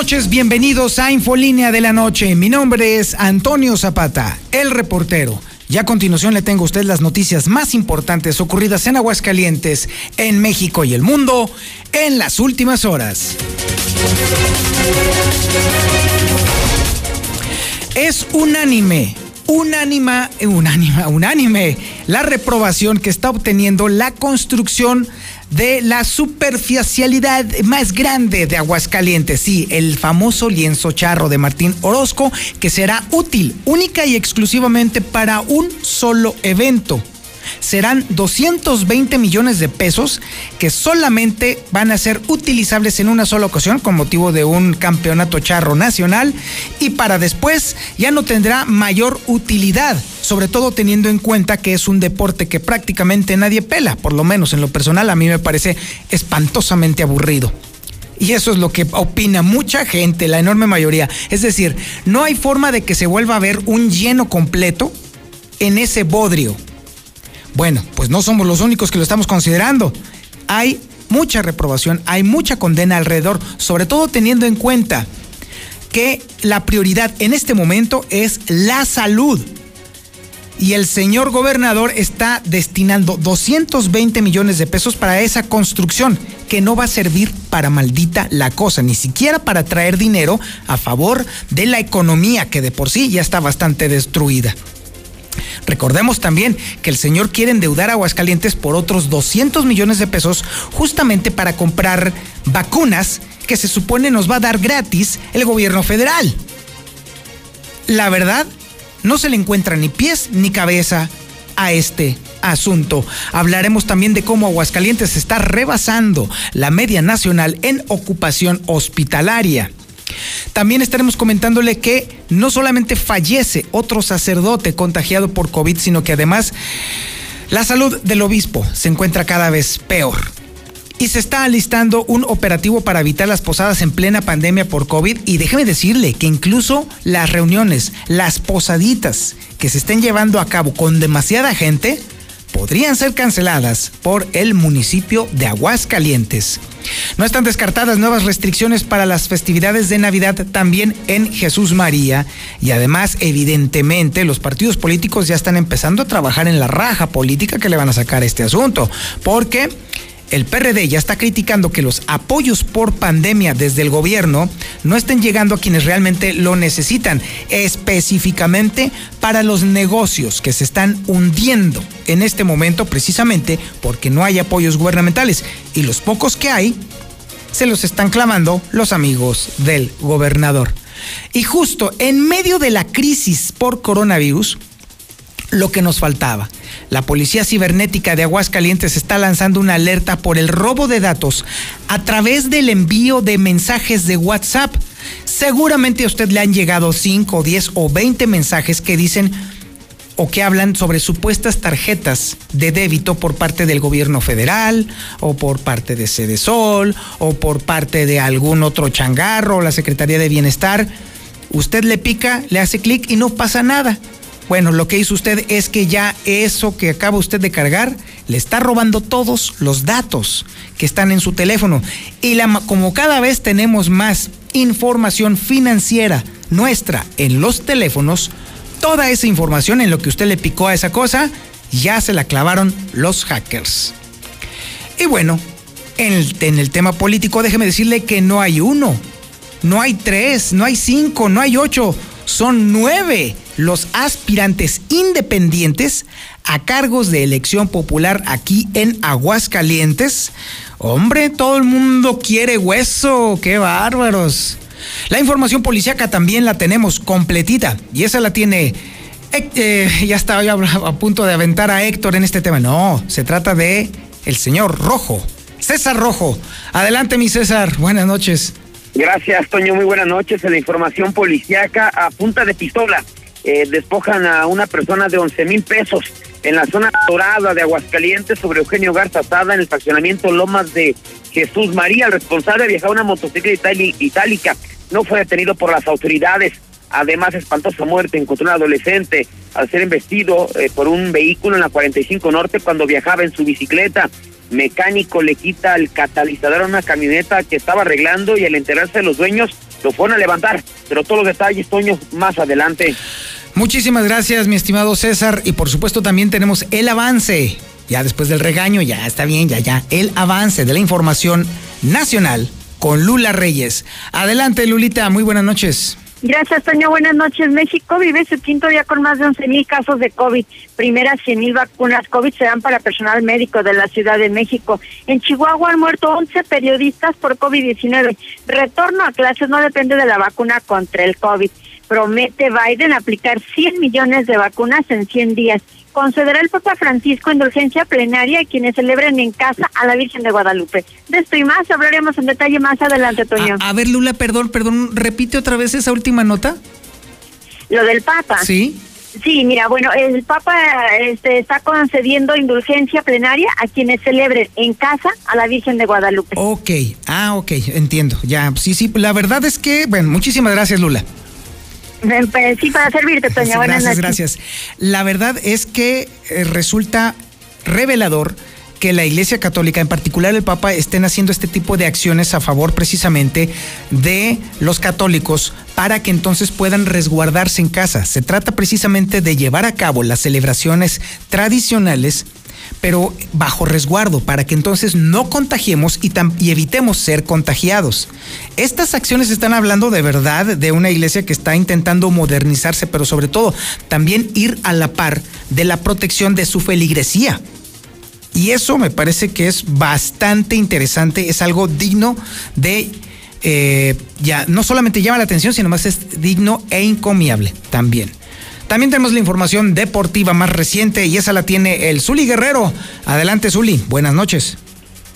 Noches, bienvenidos a Infolínea de la Noche. Mi nombre es Antonio Zapata, el reportero. Y a continuación le tengo a usted las noticias más importantes ocurridas en Aguascalientes, en México y el mundo en las últimas horas. Es unánime unánima, unánima, unánime la reprobación que está obteniendo la construcción de la superficialidad más grande de Aguascalientes, sí, el famoso lienzo charro de Martín Orozco, que será útil única y exclusivamente para un solo evento serán 220 millones de pesos que solamente van a ser utilizables en una sola ocasión con motivo de un campeonato charro nacional y para después ya no tendrá mayor utilidad, sobre todo teniendo en cuenta que es un deporte que prácticamente nadie pela, por lo menos en lo personal a mí me parece espantosamente aburrido. Y eso es lo que opina mucha gente, la enorme mayoría. Es decir, no hay forma de que se vuelva a ver un lleno completo en ese bodrio. Bueno, pues no somos los únicos que lo estamos considerando. Hay mucha reprobación, hay mucha condena alrededor, sobre todo teniendo en cuenta que la prioridad en este momento es la salud. Y el señor gobernador está destinando 220 millones de pesos para esa construcción, que no va a servir para maldita la cosa, ni siquiera para traer dinero a favor de la economía, que de por sí ya está bastante destruida. Recordemos también que el señor quiere endeudar a Aguascalientes por otros 200 millones de pesos justamente para comprar vacunas que se supone nos va a dar gratis el gobierno federal. La verdad, no se le encuentra ni pies ni cabeza a este asunto. Hablaremos también de cómo Aguascalientes está rebasando la media nacional en ocupación hospitalaria. También estaremos comentándole que no solamente fallece otro sacerdote contagiado por COVID, sino que además la salud del obispo se encuentra cada vez peor. Y se está alistando un operativo para evitar las posadas en plena pandemia por COVID. Y déjeme decirle que incluso las reuniones, las posaditas que se estén llevando a cabo con demasiada gente, podrían ser canceladas por el municipio de Aguascalientes. No están descartadas nuevas restricciones para las festividades de Navidad también en Jesús María y además evidentemente los partidos políticos ya están empezando a trabajar en la raja política que le van a sacar este asunto porque el PRD ya está criticando que los apoyos por pandemia desde el gobierno no estén llegando a quienes realmente lo necesitan, específicamente para los negocios que se están hundiendo en este momento precisamente porque no hay apoyos gubernamentales y los pocos que hay se los están clamando los amigos del gobernador. Y justo en medio de la crisis por coronavirus, lo que nos faltaba. La Policía Cibernética de Aguascalientes está lanzando una alerta por el robo de datos a través del envío de mensajes de WhatsApp. Seguramente a usted le han llegado 5, 10 o 20 mensajes que dicen o que hablan sobre supuestas tarjetas de débito por parte del gobierno federal o por parte de Sede Sol o por parte de algún otro changarro o la Secretaría de Bienestar. Usted le pica, le hace clic y no pasa nada. Bueno, lo que hizo usted es que ya eso que acaba usted de cargar le está robando todos los datos que están en su teléfono. Y como cada vez tenemos más información financiera nuestra en los teléfonos, toda esa información en lo que usted le picó a esa cosa, ya se la clavaron los hackers. Y bueno, en el tema político, déjeme decirle que no hay uno, no hay tres, no hay cinco, no hay ocho, son nueve los aspirantes independientes a cargos de elección popular aquí en Aguascalientes. Hombre, todo el mundo quiere hueso, qué bárbaros. La información policíaca también la tenemos completita y esa la tiene eh, ya estaba a punto de aventar a Héctor en este tema. No, se trata de el señor Rojo, César Rojo. Adelante, mi César. Buenas noches. Gracias, Toño. Muy buenas noches. En la información policíaca a punta de pistola eh, despojan a una persona de 11 mil pesos en la zona dorada de Aguascalientes sobre Eugenio Garza Sada en el fraccionamiento Lomas de Jesús María. El responsable viajaba una motocicleta itálica. No fue detenido por las autoridades. Además, espantosa muerte encontró un adolescente al ser embestido eh, por un vehículo en la 45 Norte cuando viajaba en su bicicleta. mecánico le quita el catalizador a una camioneta que estaba arreglando y al enterarse de los dueños lo fueron a levantar. Pero todos los detalles, Toño, más adelante. Muchísimas gracias, mi estimado César. Y por supuesto también tenemos el avance. Ya después del regaño, ya está bien, ya, ya. El avance de la información nacional con Lula Reyes. Adelante, Lulita. Muy buenas noches. Gracias, Toño. Buenas noches. México vive su quinto día con más de 11.000 casos de COVID. Primeras 100.000 vacunas COVID se dan para personal médico de la Ciudad de México. En Chihuahua han muerto 11 periodistas por COVID-19. Retorno a clases no depende de la vacuna contra el COVID. Promete Biden aplicar 100 millones de vacunas en 100 días concederá el Papa Francisco indulgencia plenaria a quienes celebren en casa a la Virgen de Guadalupe. De esto y más hablaremos en detalle más adelante, Toño. A, ver, Lula, perdón, perdón, repite otra vez esa última nota. Lo del Papa. Sí. Sí, mira, bueno, el Papa este, está concediendo indulgencia plenaria a quienes celebren en casa a la Virgen de Guadalupe. Ok, ah, ok, entiendo. Ya, sí, sí, la verdad es que, bueno, muchísimas gracias, Lula. Pues, sí, para servirte, Toña. Buenas gracias, gracias. La verdad es que eh, resulta revelador que la Iglesia Católica, en particular el Papa, estén haciendo este tipo de acciones a favor precisamente de los católicos para que entonces puedan resguardarse en casa. Se trata precisamente de llevar a cabo las celebraciones tradicionales pero bajo resguardo, para que entonces no contagiemos y, evitemos ser contagiados. Estas acciones están hablando de verdad de una iglesia que está intentando modernizarse, pero sobre todo también ir a la par de la protección de su feligresía. Y eso me parece que es bastante interesante, es algo digno de... Eh, ya no solamente llama la atención, sino más es digno e encomiable también. También tenemos la información deportiva más reciente y esa la tiene el Zuli Guerrero. Adelante, Zuli. Buenas noches.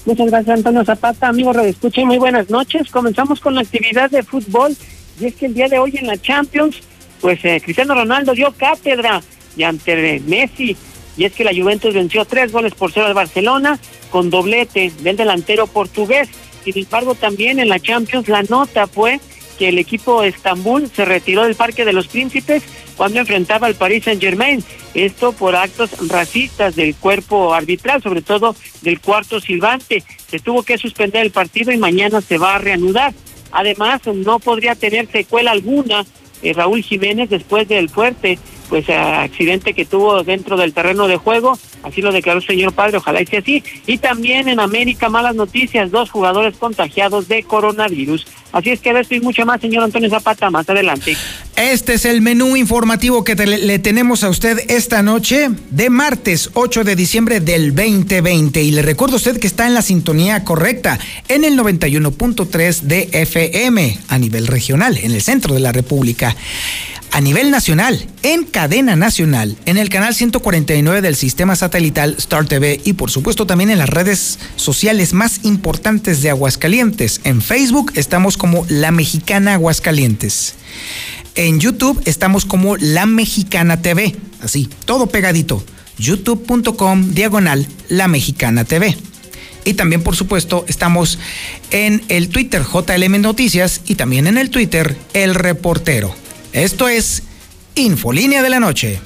Muchas gracias, Antonio Zapata. Amigo Radio Escucha, muy buenas noches. Comenzamos con la actividad de fútbol. Y es que el día de hoy en la Champions, pues eh, Cristiano Ronaldo dio cátedra y ante Messi. Y es que la Juventus venció tres goles por cero al Barcelona con doblete del delantero portugués. Sin embargo, también en la Champions la nota fue que el equipo Estambul se retiró del Parque de los Príncipes cuando enfrentaba al Paris Saint Germain. Esto por actos racistas del cuerpo arbitral, sobre todo del cuarto silbante. Se tuvo que suspender el partido y mañana se va a reanudar. Además, no podría tener secuela alguna eh, Raúl Jiménez después del fuerte pues accidente que tuvo dentro del terreno de juego, así lo declaró el señor padre, ojalá y sea así. Y también en América, malas noticias, dos jugadores contagiados de coronavirus. Así es que a esto y mucho más, señor Antonio Zapata, más adelante. Este es el menú informativo que le tenemos a usted esta noche de martes 8 de diciembre del 2020. Y le recuerdo a usted que está en la sintonía correcta, en el 91.3 de FM a nivel regional, en el centro de la República a nivel nacional, en cadena nacional, en el canal 149 del sistema satelital Star TV y por supuesto también en las redes sociales más importantes de Aguascalientes. En Facebook estamos como La Mexicana Aguascalientes. En YouTube estamos como La Mexicana TV, así, todo pegadito. youtube.com diagonal La Mexicana TV. Y también, por supuesto, estamos en el Twitter JLM Noticias y también en el Twitter El Reportero. Esto es Infolínea de la Noche.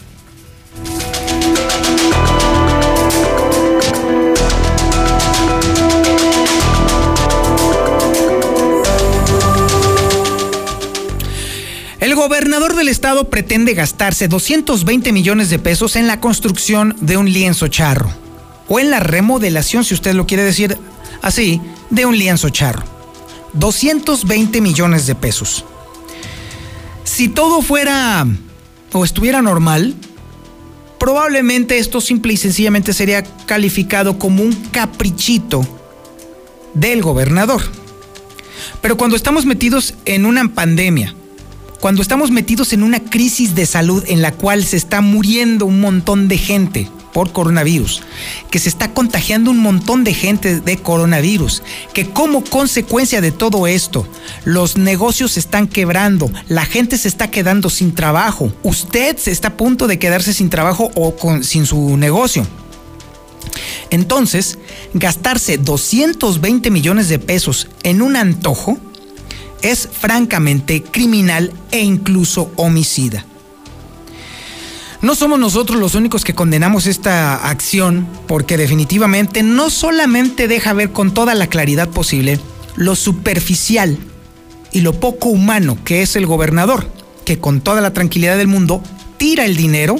Gobernador del estado pretende gastarse 220 millones de pesos en la construcción de un lienzo charro, o en la remodelación, si usted lo quiere decir así, de un lienzo charro. 220 millones de pesos. Si todo fuera o estuviera normal, probablemente esto simple y sencillamente sería calificado como un caprichito del gobernador. Pero cuando estamos metidos en una pandemia, cuando estamos metidos en una crisis de salud en la cual se está muriendo un montón de gente, por coronavirus, que se está contagiando un montón de gente de coronavirus, que como consecuencia de todo esto, los negocios se están quebrando, la gente se está quedando sin trabajo, usted se está a punto de quedarse sin trabajo o con, sin su negocio. Entonces, gastarse 220 millones de pesos en un antojo es francamente criminal e incluso homicida. No somos nosotros los únicos que condenamos esta acción porque definitivamente no solamente deja ver con toda la claridad posible lo superficial y lo poco humano que es el gobernador, que con toda la tranquilidad del mundo tira el dinero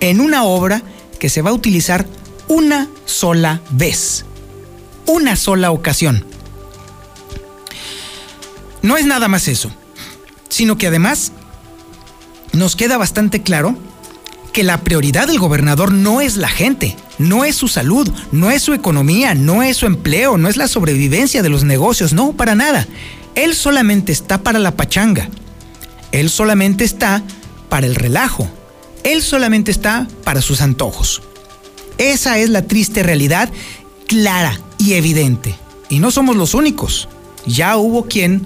en una obra que se va a utilizar una sola vez, una sola ocasión. No es nada más eso, sino que además nos queda bastante claro que la prioridad del gobernador no es la gente, no es su salud, no es su economía, no es su empleo, no es la sobrevivencia de los negocios, no, para nada. Él solamente está para la pachanga. Él solamente está para el relajo. Él solamente está para sus antojos. Esa es la triste realidad clara y evidente. Y no somos los únicos. Ya hubo quien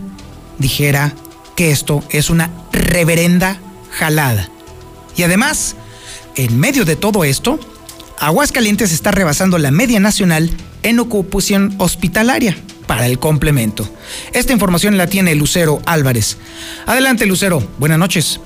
dijera que esto es una reverenda jalada. Y además, en medio de todo esto, Aguascalientes está rebasando la media nacional en ocupación hospitalaria para el complemento. Esta información la tiene Lucero Álvarez. Adelante, Lucero. Buenas noches.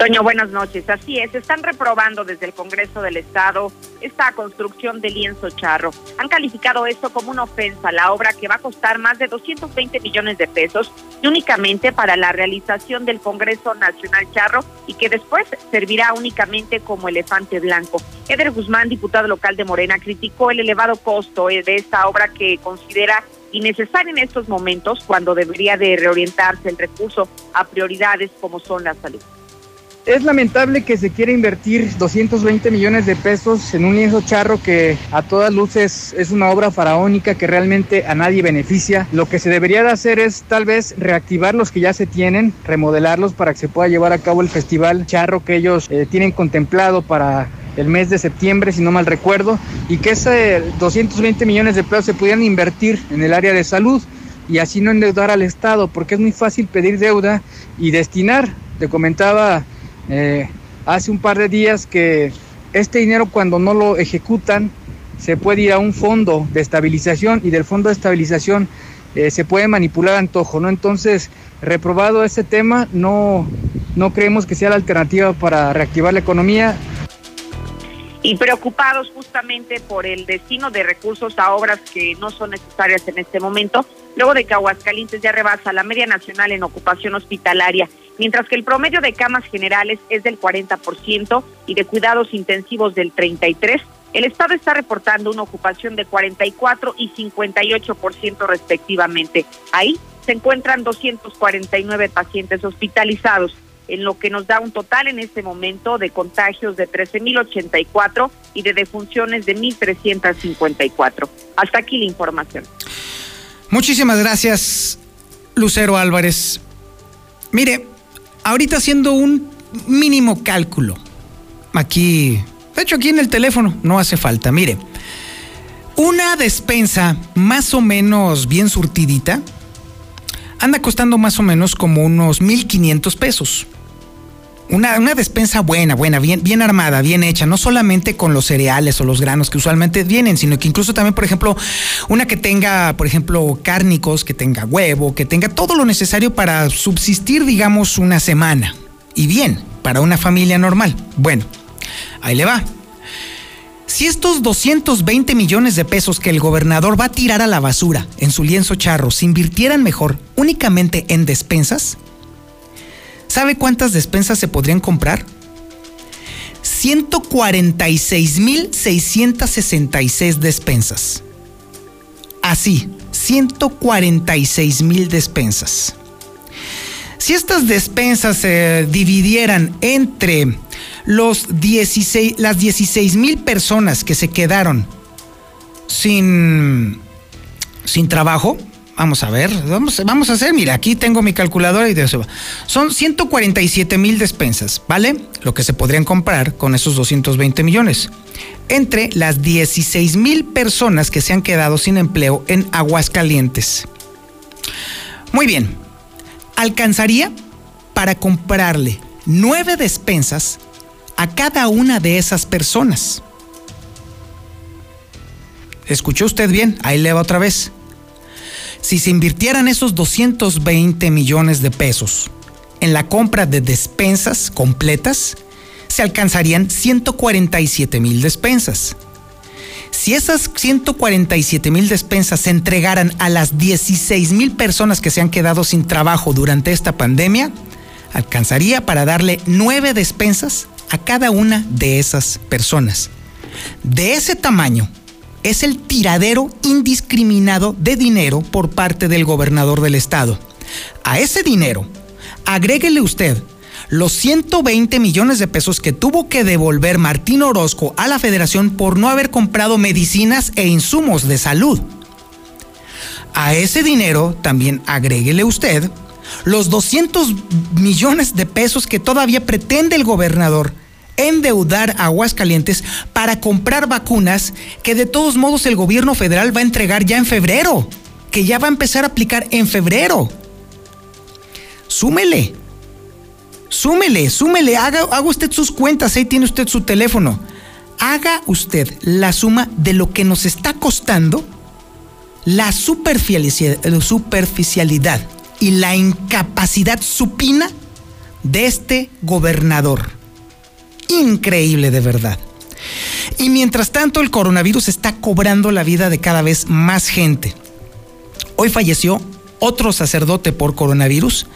Toño, buenas noches. Así es, están reprobando desde el Congreso del Estado esta construcción de lienzo charro. Han calificado esto como una ofensa a la obra que va a costar más de 220 millones de pesos y únicamente para la realización del Congreso Nacional Charro y que después servirá únicamente como elefante blanco. Eder Guzmán, diputado local de Morena, criticó el elevado costo eh, de esta obra que considera innecesaria en estos momentos cuando debería de reorientarse el recurso a prioridades como son la salud. Es lamentable que se quiera invertir 220 millones de pesos en un lienzo charro que a todas luces es una obra faraónica que realmente a nadie beneficia. Lo que se debería de hacer es tal vez reactivar los que ya se tienen, remodelarlos para que se pueda llevar a cabo el festival charro que ellos eh, tienen contemplado para el mes de septiembre, si no mal recuerdo, y que ese 220 millones de pesos se pudieran invertir en el área de salud y así no endeudar al Estado, porque es muy fácil pedir deuda y destinar. Te comentaba eh, hace un par de días que este dinero cuando no lo ejecutan se puede ir a un fondo de estabilización y del fondo de estabilización eh, se puede manipular antojo, ¿no? Entonces, reprobado ese tema, no, no creemos que sea la alternativa para reactivar la economía y preocupados justamente por el destino de recursos a obras que no son necesarias en este momento, luego de que Aguascalientes ya rebasa la media nacional en ocupación hospitalaria, mientras que el promedio de camas generales es del 40% y de cuidados intensivos del 33%. El Estado está reportando una ocupación de 44 y 58% respectivamente. Ahí se encuentran 249 pacientes hospitalizados en lo que nos da un total en este momento de contagios de 13.084 y de defunciones de 1.354. Hasta aquí la información. Muchísimas gracias, Lucero Álvarez. Mire, ahorita haciendo un mínimo cálculo, aquí, de hecho aquí en el teléfono, no hace falta, mire, una despensa más o menos bien surtidita anda costando más o menos como unos 1.500 pesos una, despensa buena, buena, bien, bien armada, bien hecha, no solamente con los cereales o los granos que usualmente vienen, sino que incluso también, por ejemplo, una que tenga, por ejemplo, cárnicos, que tenga huevo, que tenga todo lo necesario para subsistir, digamos, una semana. Y bien, para una familia normal. Bueno, ahí le va. Si estos 220 millones de pesos que el gobernador va a tirar a la basura en su lienzo charro se invirtieran mejor únicamente en despensas, ¿Sabe cuántas despensas se podrían comprar? 146.666 despensas. Así, 146.000 despensas. Si estas despensas se dividieran entre los 16, las 16.000 personas que se quedaron sin, sin trabajo, Vamos a ver, vamos, a hacer, mira, aquí tengo mi calculadora y de eso Son 147 mil despensas, ¿vale? Lo que se podrían comprar con esos 220 millones. Entre las 16 mil personas que se han quedado sin empleo en Aguascalientes. Muy bien, alcanzaría para comprarle nueve despensas a cada una de esas personas. ¿Escuchó usted bien? Ahí le va otra vez si se invirtieran esos 220 millones de pesos en la compra de despensas completas, se alcanzarían 147 mil despensas. Si esas 147 mil despensas se entregaran a las 16 mil personas que se han quedado sin trabajo durante esta pandemia, alcanzaría para darle nueve despensas a cada una de esas personas. De ese tamaño es el tiradero indiscriminado de dinero por parte del gobernador del estado. A ese dinero, agréguele usted los 120 millones de pesos que tuvo que devolver Martín Orozco a la federación por no haber comprado medicinas e insumos de salud. A ese dinero también agréguele usted los 200 millones de pesos que todavía pretende el gobernador endeudar a Aguascalientes para comprar vacunas que de todos modos el gobierno federal va a entregar ya en febrero, que ya va a empezar a aplicar en febrero. Súmele, súmele, súmele, haga, haga usted sus cuentas, ahí tiene usted su teléfono. Haga usted la suma de lo que nos está costando la superficialidad y la incapacidad supina de este gobernador. Increíble de verdad. Y mientras tanto el coronavirus está cobrando la vida de cada vez más gente. Hoy falleció otro sacerdote por coronavirus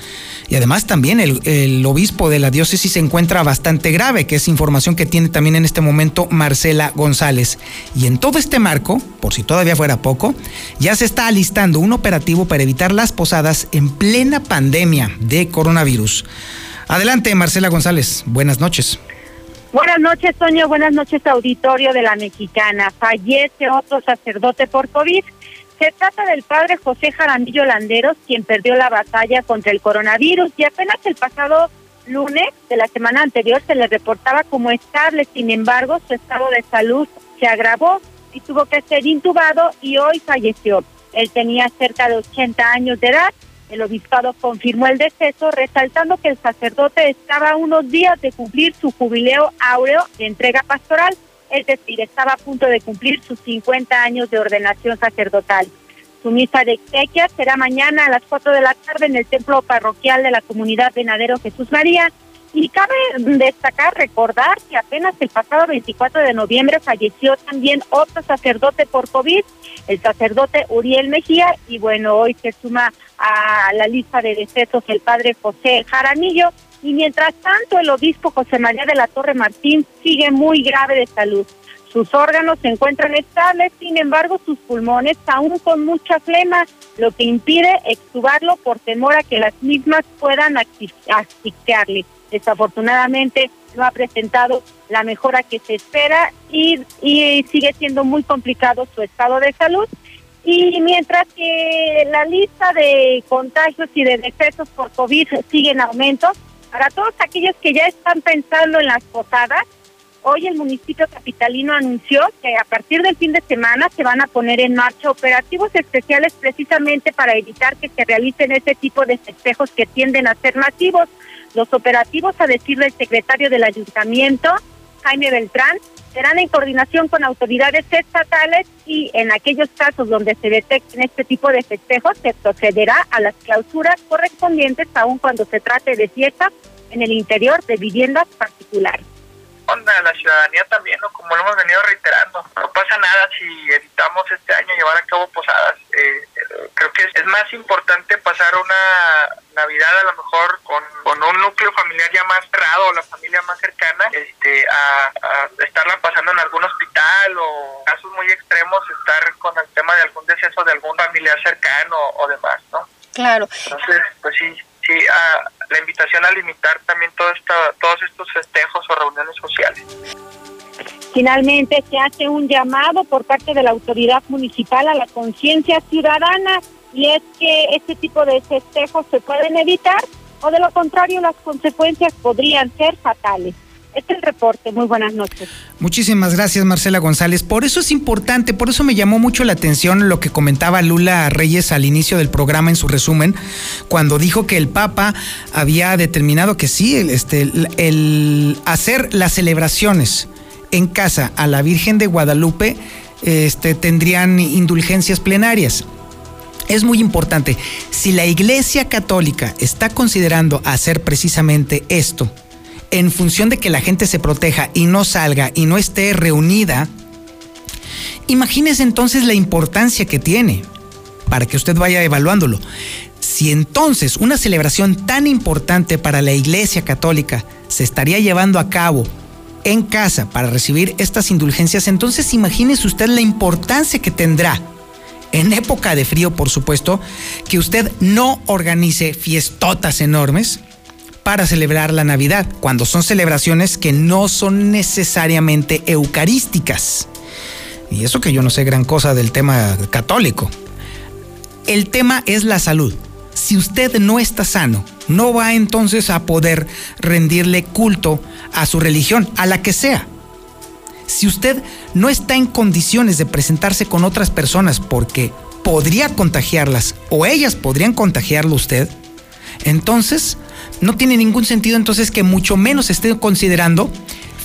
y además también el, obispo de la diócesis se encuentra bastante grave, que es información que tiene también en este momento Marcela González. Y en todo este marco, por si todavía fuera poco, ya se está alistando un operativo para evitar las posadas en plena pandemia de coronavirus. Adelante, Marcela González. Buenas noches. Buenas noches, Toño. Buenas noches, auditorio de la Mexicana. Fallece otro sacerdote por COVID. Se trata del padre José Jaramillo Landeros, quien perdió la batalla contra el coronavirus y apenas el pasado lunes de la semana anterior se le reportaba como estable. Sin embargo, su estado de salud se agravó y tuvo que ser intubado y hoy falleció. Él tenía cerca de 80 años de edad. El obispado confirmó el deceso, resaltando que el sacerdote estaba a unos días de cumplir su jubileo áureo de entrega pastoral es decir, estaba a punto de cumplir sus 50 años de ordenación sacerdotal. Su misa de exequias será mañana a las 4 de la tarde en el templo parroquial de la comunidad Venadero Jesús María. Y cabe destacar, recordar que apenas el pasado 24 de noviembre falleció también otro sacerdote por COVID, el sacerdote Uriel Mejía, y bueno, hoy se suma a la lista de decesos el padre José Jaramillo, y mientras tanto el obispo José María de la Torre Martín sigue muy grave de salud. Sus órganos se encuentran estables, sin embargo sus pulmones aún con mucha flema, lo que impide extubarlo por temor a que las mismas puedan asfixiarle. Desafortunadamente no ha presentado la mejora que se espera y, y sigue siendo muy complicado su estado de salud. Y mientras que la lista de contagios y de decesos por COVID sigue en aumento, para todos aquellos que ya están pensando en las posadas, hoy el municipio capitalino anunció que a partir del fin de semana se van a poner en marcha operativos especiales precisamente para evitar que se realicen ese tipo de festejos que tienden a ser masivos. Los operativos, a decir del secretario del ayuntamiento, Jaime Beltrán, serán en coordinación con autoridades estatales y en aquellos casos donde se detecten este tipo de festejos se procederá a las clausuras correspondientes aun cuando se trate de fiestas en el interior de viviendas particulares onda la ciudadanía también, ¿no? como lo hemos venido reiterando. No pasa nada si evitamos este año llevar a cabo posadas. Eh, creo que es, más importante pasar una Navidad a lo mejor con, con, un núcleo familiar ya más cerrado o la familia más cercana, este, a, estarla pasando en algún hospital o casos muy extremos, estar con el tema de algún deceso de algún familiar cercano o demás, ¿no? Claro. Entonces, pues sí, sí, a la invitación a limitar también todo esta, todos estos festejos o reuniones sociales. Finalmente se hace un llamado por parte de la autoridad municipal a la conciencia ciudadana y es que este tipo de festejos se pueden evitar o de lo contrario las consecuencias podrían ser fatales. Este es el reporte. Muy buenas noches. Muchísimas gracias, Marcela González. Por eso es importante, por eso me llamó mucho la atención lo que comentaba Lula Reyes al inicio del programa en su resumen, cuando dijo que el Papa había determinado que sí, este, el, hacer las celebraciones en casa a la Virgen de Guadalupe este, tendrían indulgencias plenarias. Es muy importante. Si la Iglesia Católica está considerando hacer precisamente esto, en función de que la gente se proteja y no salga y no esté reunida, imagínese entonces la importancia que tiene para que usted vaya evaluándolo. Si entonces una celebración tan importante para la Iglesia Católica se estaría llevando a cabo en casa para recibir estas indulgencias, entonces imagínese usted la importancia que tendrá en época de frío, por supuesto, que usted no organice fiestotas enormes para celebrar la Navidad, cuando son celebraciones que no son necesariamente eucarísticas. Y eso que yo no sé gran cosa del tema católico. El tema es la salud. Si usted no está sano, no va entonces a poder rendirle culto a su religión, a la que sea. Si usted no está en condiciones de presentarse con otras personas porque podría contagiarlas o ellas podrían contagiarlo a usted, entonces no tiene ningún sentido entonces que mucho menos esté considerando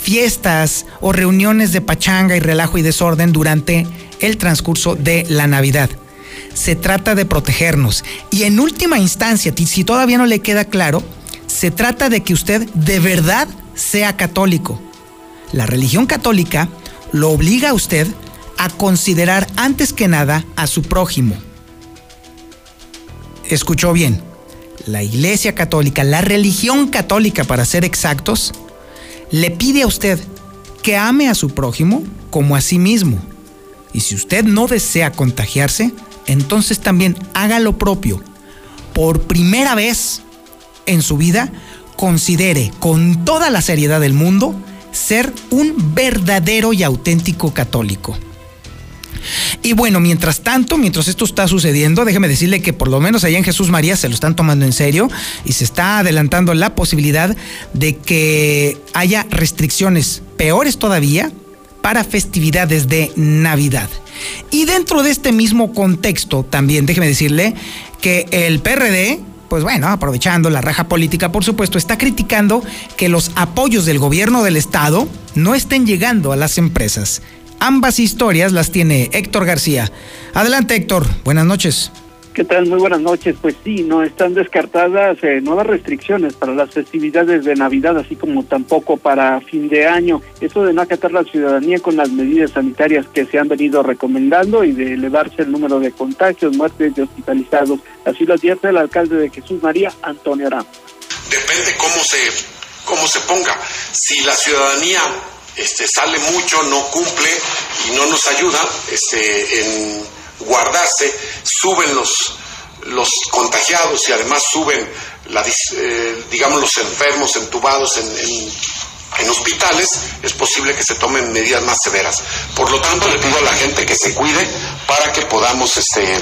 fiestas o reuniones de pachanga y relajo y desorden durante el transcurso de la Navidad. Se trata de protegernos y en última instancia, si todavía no le queda claro, se trata de que usted de verdad sea católico. La religión católica lo obliga a usted a considerar antes que nada a su prójimo. Escuchó bien, la Iglesia Católica, la religión católica para ser exactos, le pide a usted que ame a su prójimo como a sí mismo. Y si usted no desea contagiarse, entonces también haga lo propio. Por primera vez en su vida, considere con toda la seriedad del mundo ser un verdadero y auténtico católico. Y bueno, mientras tanto, mientras esto está sucediendo, déjeme decirle que por lo menos allá en Jesús María se lo están tomando en serio y se está adelantando la posibilidad de que haya restricciones peores todavía para festividades de Navidad. Y dentro de este mismo contexto, también déjeme decirle que el PRD, pues bueno, aprovechando la raja política, por supuesto, está criticando que los apoyos del gobierno del Estado no estén llegando a las empresas. Ambas historias las tiene Héctor García. Adelante Héctor, buenas noches. ¿Qué tal? Muy buenas noches. Pues sí, no están descartadas eh, nuevas restricciones para las festividades de Navidad, así como tampoco para fin de año. Eso de no acatar la ciudadanía con las medidas sanitarias que se han venido recomendando y de elevarse el número de contagios, muertes y hospitalizados. Así lo advierte el alcalde de Jesús María, Antonio Arán. Depende cómo se, cómo se ponga. Si la ciudadanía este, sale mucho, no cumple y no nos ayuda este, en guardarse, suben los, los contagiados y además suben, la, eh, digamos, los enfermos entubados en, en, hospitales, es posible que se tomen medidas más severas. Por lo tanto, le pido a la gente que se cuide para que podamos, este,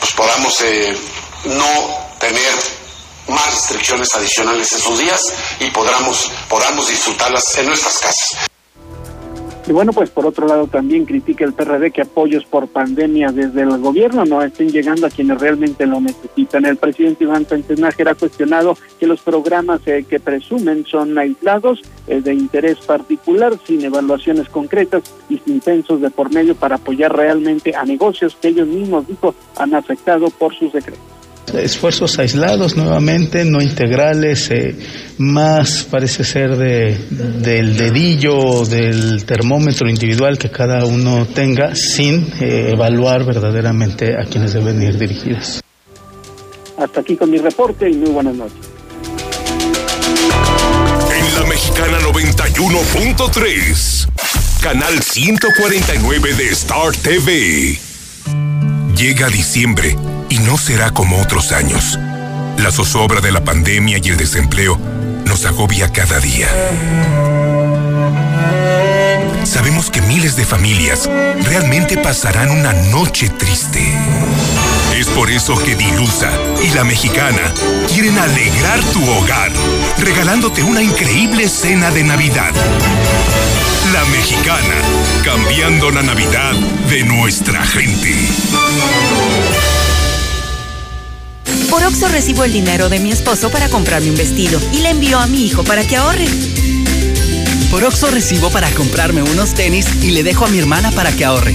pues podamos eh, no tener más restricciones adicionales en sus días y podamos, podamos disfrutarlas en nuestras casas. Y bueno, pues por otro lado también critica el PRD que apoyos por pandemia desde el gobierno no estén llegando a quienes realmente lo necesitan. El presidente Iván Sánchez Nájera ha cuestionado que los programas eh, que presumen son aislados, eh, de interés particular, sin evaluaciones concretas y sin censos de por medio para apoyar realmente a negocios que ellos mismos, dijo, han afectado por sus decretos. Esfuerzos aislados nuevamente, no integrales, eh, más parece ser de, del dedillo, del termómetro individual que cada uno tenga, sin eh, evaluar verdaderamente a quienes deben ir dirigidas. Hasta aquí con mi reporte y muy buenas noches. En la Mexicana 91.3, canal 149 de Star TV. Llega diciembre y no será como otros años. La zozobra de la pandemia y el desempleo nos agobia cada día. Sabemos que miles de familias realmente pasarán una noche triste. Es por eso que Dilusa y la mexicana quieren alegrar tu hogar, regalándote una increíble cena de Navidad. La mexicana, cambiando la Navidad de nuestra gente. Por Oxo recibo el dinero de mi esposo para comprarme un vestido y le envío a mi hijo para que ahorre. Por Oxo recibo para comprarme unos tenis y le dejo a mi hermana para que ahorre.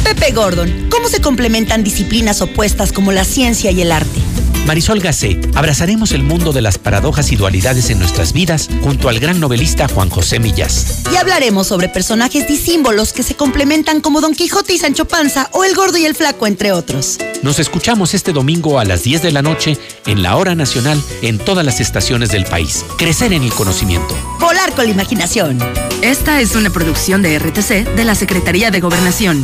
Pepe Gordon, ¿cómo se complementan disciplinas opuestas como la ciencia y el arte? Marisol Gacé, abrazaremos el mundo de las paradojas y dualidades en nuestras vidas junto al gran novelista Juan José Millás. Y hablaremos sobre personajes disímbolos que se complementan como Don Quijote y Sancho Panza o El Gordo y el Flaco, entre otros. Nos escuchamos este domingo a las 10 de la noche en la hora nacional en todas las estaciones del país. Crecer en el conocimiento. Volar con la imaginación. Esta es una producción de RTC de la Secretaría de Gobernación.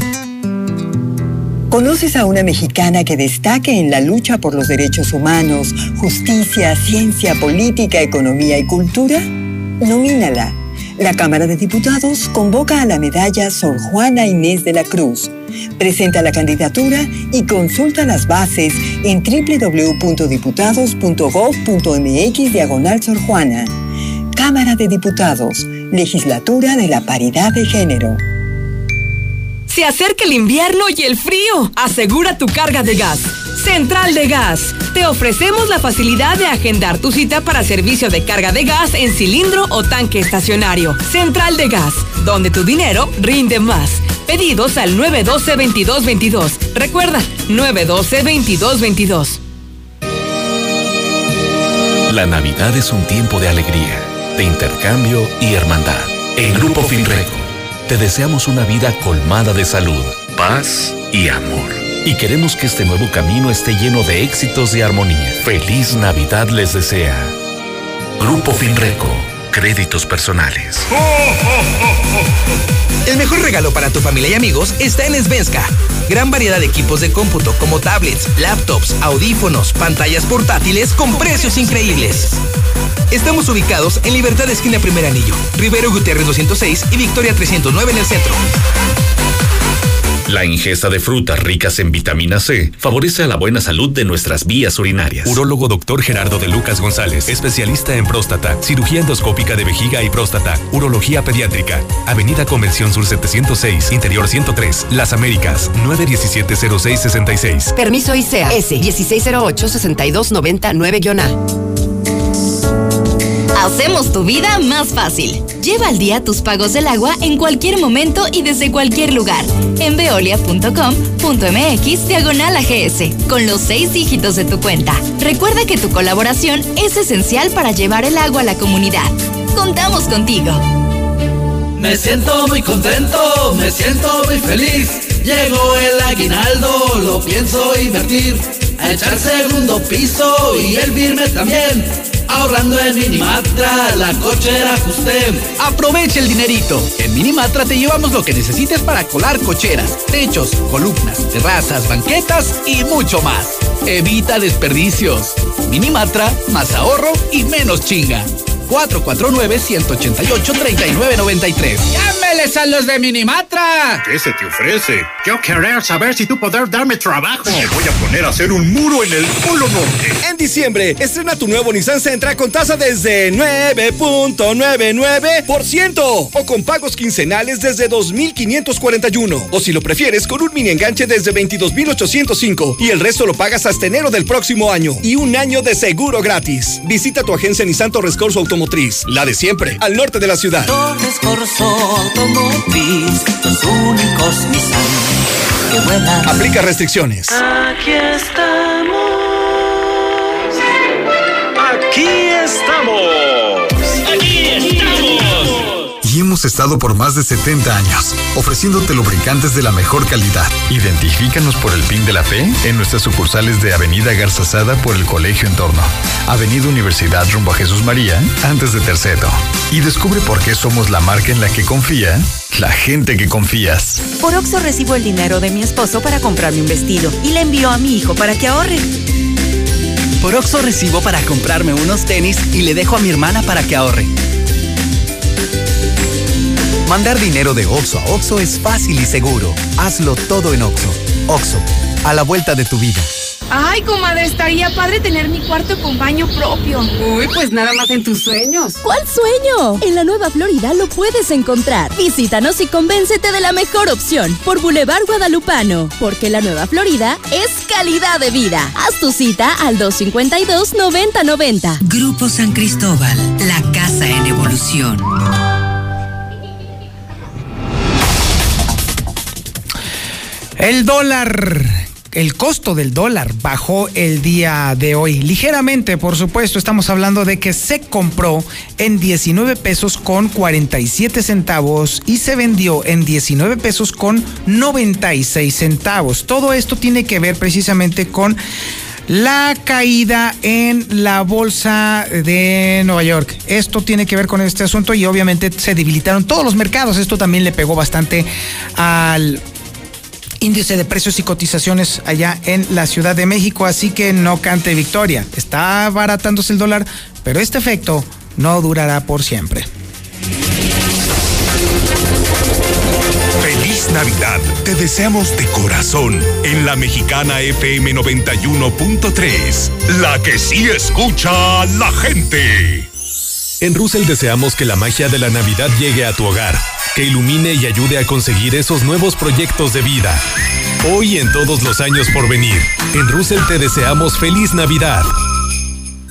¿Conoces a una mexicana que destaque en la lucha por los derechos humanos, justicia, ciencia, política, economía y cultura? Nomínala. La Cámara de Diputados convoca a la medalla Sor Juana Inés de la Cruz. Presenta la candidatura y consulta las bases en www.diputados.gov.mx diagonal Sor Juana. Cámara de Diputados, Legislatura de la Paridad de Género. Se acerca el invierno y el frío. Asegura tu carga de gas. Central de Gas. Te ofrecemos la facilidad de agendar tu cita para servicio de carga de gas en cilindro o tanque estacionario. Central de Gas, donde tu dinero rinde más. Pedidos al 912-2222. Recuerda, 912-2222. La Navidad es un tiempo de alegría, de intercambio y hermandad. En Grupo Finreco, te deseamos una vida colmada de salud, paz y amor. Y queremos que este nuevo camino esté lleno de éxitos y armonía. Feliz Navidad les desea. Grupo Finreco, créditos personales. El mejor regalo para tu familia y amigos está en Svenska. Gran variedad de equipos de cómputo como tablets, laptops, audífonos, pantallas portátiles con precios increíbles. Estamos ubicados en Libertad Esquina Primer Anillo, Rivero Gutiérrez 206 y Victoria 309 en el centro. La ingesta de frutas ricas en vitamina C favorece a la buena salud de nuestras vías urinarias. Urólogo doctor Gerardo de Lucas González, especialista en próstata, cirugía endoscópica de vejiga y próstata, urología pediátrica. Avenida Convención Sur 706, Interior 103, Las Américas, 917-0666. Permiso ICEA S 1608-6299-A. Hacemos tu vida más fácil. Lleva al día tus pagos del agua en cualquier momento y desde cualquier lugar. En veolia.com.mx diagonal AGS, con los seis dígitos de tu cuenta. Recuerda que tu colaboración es esencial para llevar el agua a la comunidad. Contamos contigo. Me siento muy contento, me siento muy feliz. Llegó el aguinaldo, lo pienso invertir. A echar segundo piso y el también. Ahorrando en Minimatra, la cochera ajusté. Aprovecha el dinerito. En Minimatra te llevamos lo que necesites para colar cocheras, techos, columnas, terrazas, banquetas y mucho más. Evita desperdicios. Minimatra, más ahorro y menos chinga. 449-188-3993. ¡Llámeles a los de Minimatra! ¿Qué se te ofrece? Yo querer saber si tú poder darme trabajo. Me voy a poner a hacer un muro en el Polo Norte. En diciembre, estrena tu nuevo Nissan Sentra con tasa desde 9.99% o con pagos quincenales desde 2.541. O si lo prefieres, con un mini enganche desde 22.805 y el resto lo pagas hasta enero del próximo año y un año de seguro gratis. Visita tu agencia Nissan Torres Corso Automotriz, la de siempre, al norte de la ciudad. Torres Corso Automotriz, los únicos Nissan que vuelan. Aplica restricciones. Aquí estamos. Aquí estamos. Hemos estado por más de 70 años, ofreciéndote lubricantes de la mejor calidad. Identifícanos por el PIN de la fe en nuestras sucursales de Avenida Garzazada por el Colegio Entorno, Avenida Universidad rumbo a Jesús María, antes de Terceto. Y descubre por qué somos la marca en la que confía la gente que confías. Por Oxo recibo el dinero de mi esposo para comprarme un vestido y le envío a mi hijo para que ahorre. Por Oxo recibo para comprarme unos tenis y le dejo a mi hermana para que ahorre. Mandar dinero de Oxo a Oxo es fácil y seguro. Hazlo todo en Oxo. Oxo, a la vuelta de tu vida. Ay, comadre, estaría padre tener mi cuarto con baño propio. Uy, pues nada más en tus sueños. ¿Cuál sueño? En la Nueva Florida lo puedes encontrar. Visítanos y convéncete de la mejor opción por Boulevard Guadalupano, porque la Nueva Florida es calidad de vida. Haz tu cita al 252-9090. Grupo San Cristóbal, la casa en evolución. El dólar el costo del dólar bajó el día de hoy. Ligeramente, por supuesto, estamos hablando de que se compró en 19 pesos con 47 centavos y se vendió en 19 pesos con 96 centavos. Todo esto tiene que ver precisamente con la caída en la bolsa de Nueva York. Esto tiene que ver con este asunto y obviamente se debilitaron todos los mercados. Esto también le pegó bastante al índice de precios y cotizaciones allá en la Ciudad de México, así que no cante victoria. Está baratándose el dólar, pero este efecto no durará por siempre. Feliz Navidad, te deseamos de corazón en la mexicana FM 91.3, la que sí escucha a la gente. En Russell deseamos que la magia de la Navidad llegue a tu hogar que ilumine y ayude a conseguir esos nuevos proyectos de vida. Hoy y en todos los años por venir, en Russell te deseamos feliz Navidad.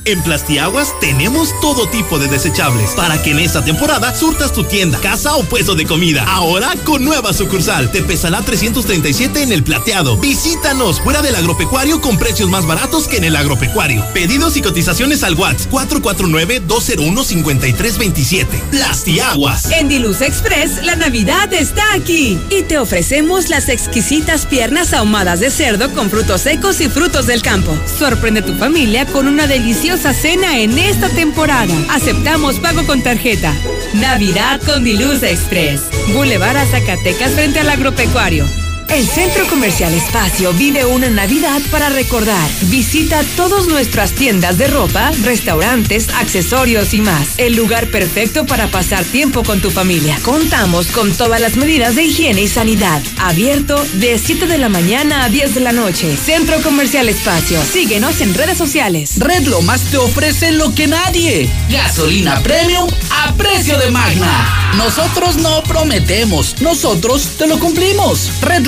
En Plastiaguas tenemos todo tipo de desechables para que en esta temporada surtas tu tienda, casa o puesto de comida. Ahora con nueva sucursal. Te pesará 337 en el plateado. Visítanos fuera del agropecuario con precios más baratos que en el agropecuario. Pedidos y cotizaciones al WhatsApp 449-201-5327. Plastiaguas. En Diluz Express, la Navidad está aquí. Y te ofrecemos las exquisitas piernas ahumadas de cerdo con frutos secos y frutos del campo. Sorprende tu familia con una deliciosa cena en esta temporada. Aceptamos pago con tarjeta. Navidad con Diluz Express. Boulevard a Zacatecas frente al agropecuario. El Centro Comercial Espacio vive una Navidad para recordar. Visita todas nuestras tiendas de ropa, restaurantes, accesorios y más. El lugar perfecto para pasar tiempo con tu familia. Contamos con todas las medidas de higiene y sanidad. Abierto de 7 de la mañana a 10 de la noche. Centro Comercial Espacio. Síguenos en redes sociales. Red Lomas te ofrece lo que nadie. Gasolina premium a precio de magna. Nosotros no prometemos, nosotros te lo cumplimos. Red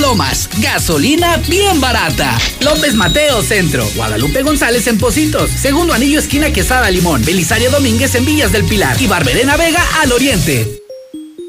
Gasolina bien barata. López Mateo Centro, Guadalupe González en Positos, Segundo Anillo Esquina Quesada Limón, Belisario Domínguez en Villas del Pilar y Barberena Vega al Oriente.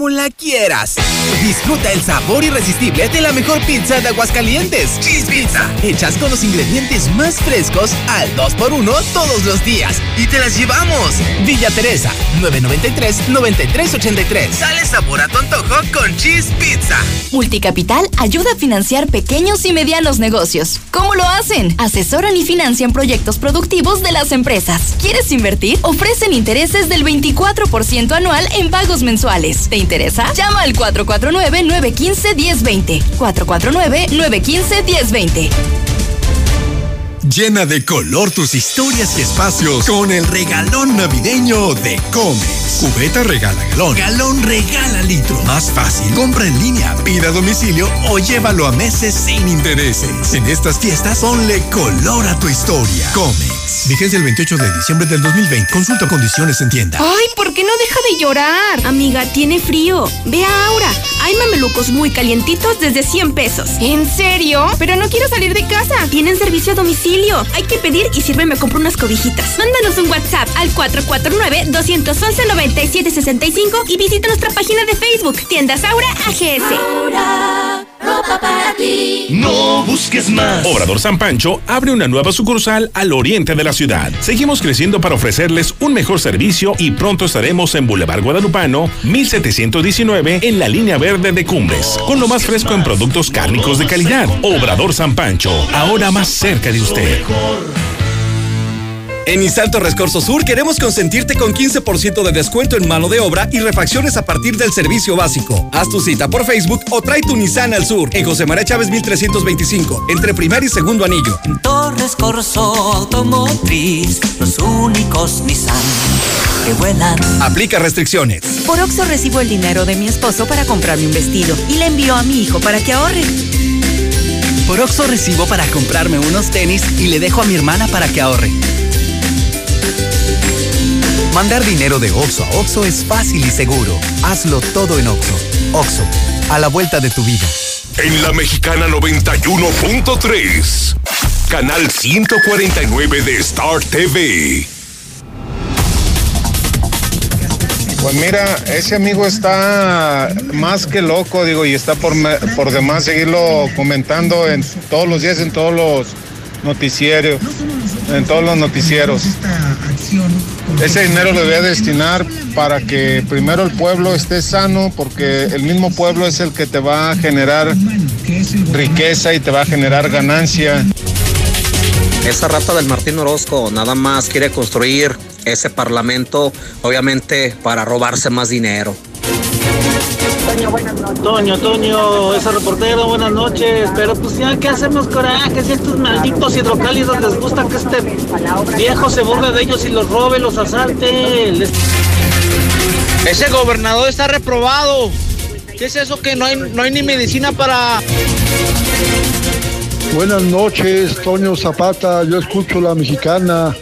como la quieras. Disfruta el sabor irresistible de la mejor pizza de Aguascalientes. Cheese Pizza. Hechas con los ingredientes más frescos al 2x1 todos los días. Y te las llevamos. Villa Teresa, 993-9383. Sale sabor a tu antojo con Cheese Pizza. Multicapital ayuda a financiar pequeños y medianos negocios. ¿Cómo lo hacen? Asesoran y financian proyectos productivos de las empresas. ¿Quieres invertir? Ofrecen intereses del 24% anual en pagos mensuales. ¿Te interesa? Llama al 449-915-1020. 449-915-1020. Llena de color tus historias y espacios con el regalón navideño de Comex. Cubeta regala galón. Galón regala litro. Más fácil. Compra en línea, pida a domicilio o llévalo a meses sin intereses. En estas fiestas, ponle color a tu historia. Comex. Vigencia el 28 de diciembre del 2020. Consulta condiciones en tienda. Ay, ¿por qué no deja de llorar? Amiga, tiene frío. Ve a Aura. Hay mamelucos muy calientitos desde 100 pesos. ¿En serio? Pero no quiero salir de casa. Tienen servicio a domicilio. Hay que pedir y sirve me compro unas cobijitas. Mándanos un WhatsApp al 449-211-9765 y visita nuestra página de Facebook, Tiendas Aura AGS. Aura, ropa. No busques más. Obrador San Pancho abre una nueva sucursal al oriente de la ciudad. Seguimos creciendo para ofrecerles un mejor servicio y pronto estaremos en Boulevard Guadalupano, 1719, en la línea verde de Cumbres, con lo más fresco en productos cárnicos de calidad. Obrador San Pancho, ahora más cerca de usted. En Instal Torres Corso Sur queremos consentirte con 15% de descuento en mano de obra y refacciones a partir del servicio básico. Haz tu cita por Facebook o trae tu Nissan al sur en José María Chávez 1325, entre primer y segundo anillo. Torres Corso Automotriz, los únicos Nissan que vuelan. Aplica restricciones. Por Oxo recibo el dinero de mi esposo para comprarme un vestido y le envío a mi hijo para que ahorre. Por Oxo recibo para comprarme unos tenis y le dejo a mi hermana para que ahorre. Mandar dinero de Oxo a Oxo es fácil y seguro. Hazlo todo en Oxo. Oxo, a la vuelta de tu vida. En la Mexicana 91.3, canal 149 de Star TV. Pues mira, ese amigo está más que loco, digo, y está por, por demás seguirlo comentando en todos los días, en todos los noticieros, en todos los noticieros. Ese dinero lo voy a destinar para que primero el pueblo esté sano, porque el mismo pueblo es el que te va a generar riqueza y te va a generar ganancia. Esa rata del Martín Orozco nada más quiere construir ese parlamento, obviamente para robarse más dinero. Toño, Toño, ese reportero, buenas noches. Pero pues ya, ¿qué hacemos coraje? Si estos malditos hidrocálidos les gusta que este viejo se burle de ellos y los robe, los asalte. Les- Ese gobernador está reprobado. ¿Qué es eso que no hay, no hay ni medicina para... Buenas noches, Toño Zapata. Yo escucho la mexicana.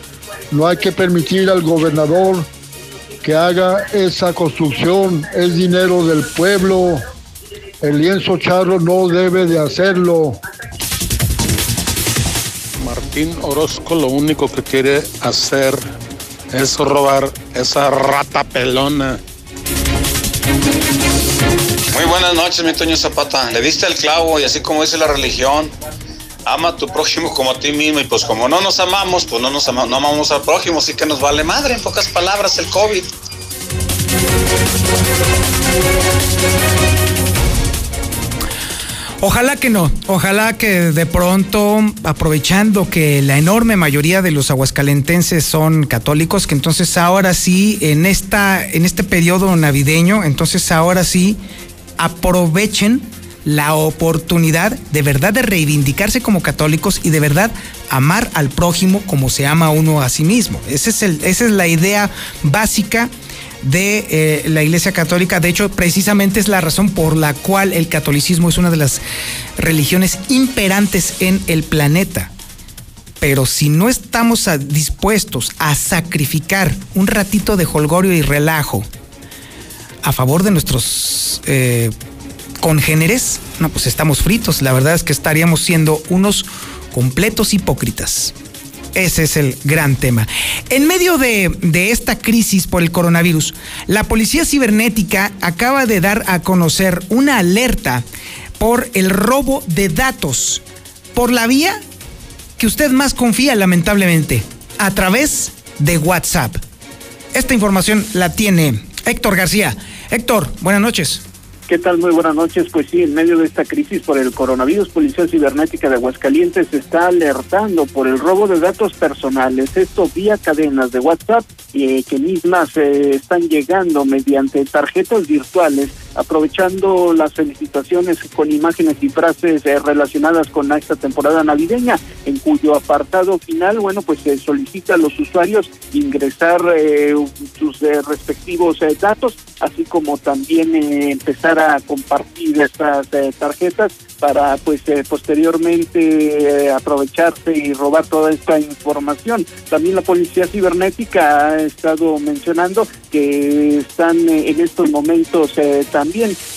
No hay que permitir al gobernador que haga esa construcción. Es dinero del pueblo. El lienzo charro no debe de hacerlo. Martín Orozco lo único que quiere hacer es robar esa rata pelona. Muy buenas noches, mi Toño Zapata. Le diste el clavo y así como dice la religión, ama a tu prójimo como a ti mismo. Y pues como no nos amamos, pues no nos ama- no amamos al prójimo, así que nos vale madre, en pocas palabras, el COVID. Ojalá que no, ojalá que de pronto, aprovechando que la enorme mayoría de los aguascalentenses son católicos, que entonces ahora sí, en, esta, en este periodo navideño, entonces ahora sí aprovechen la oportunidad de verdad de reivindicarse como católicos y de verdad amar al prójimo como se ama uno a sí mismo. Es el, esa es la idea básica de eh, la Iglesia Católica. De hecho, precisamente es la razón por la cual el catolicismo es una de las religiones imperantes en el planeta. Pero si no estamos dispuestos a sacrificar un ratito de holgorio y relajo a favor de nuestros eh, congéneres, no, pues estamos fritos. La verdad es que estaríamos siendo unos completos hipócritas. Ese es el gran tema. En medio de, de esta crisis por el coronavirus, la Policía Cibernética acaba de dar a conocer una alerta por el robo de datos por la vía que usted más confía, lamentablemente, a través de WhatsApp. Esta información la tiene Héctor García. Héctor, buenas noches. ¿Qué tal? Muy buenas noches. Pues sí, en medio de esta crisis por el coronavirus, Policía Cibernética de Aguascalientes está alertando por el robo de datos personales. Esto vía cadenas de WhatsApp eh, que mismas eh, están llegando mediante tarjetas virtuales aprovechando las felicitaciones con imágenes y frases eh, relacionadas con esta temporada navideña, en cuyo apartado final, bueno, pues se solicita a los usuarios ingresar eh, sus eh, respectivos datos, así como también empezar a compartir estas tarjetas para pues posteriormente aprovecharse y robar toda esta información. También la policía cibernética ha estado mencionando que están en estos momentos también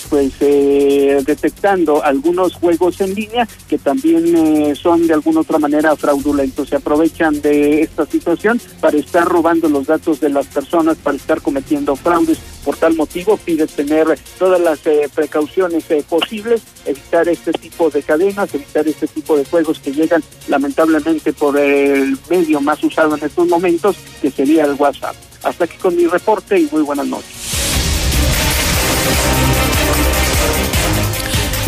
pues detectando algunos juegos en línea que también son de alguna otra manera fraudulentos. Se aprovechan de esta situación para estar robando los datos de las personas, para estar cometiendo fraudes. Por tal motivo pide tener todas las precauciones posibles, evitar este tipo de cadenas, evitar este tipo de juegos que llegan lamentablemente por el medio más usado en estos momentos, que sería el WhatsApp. Hasta aquí con mi reporte y muy buenas noches.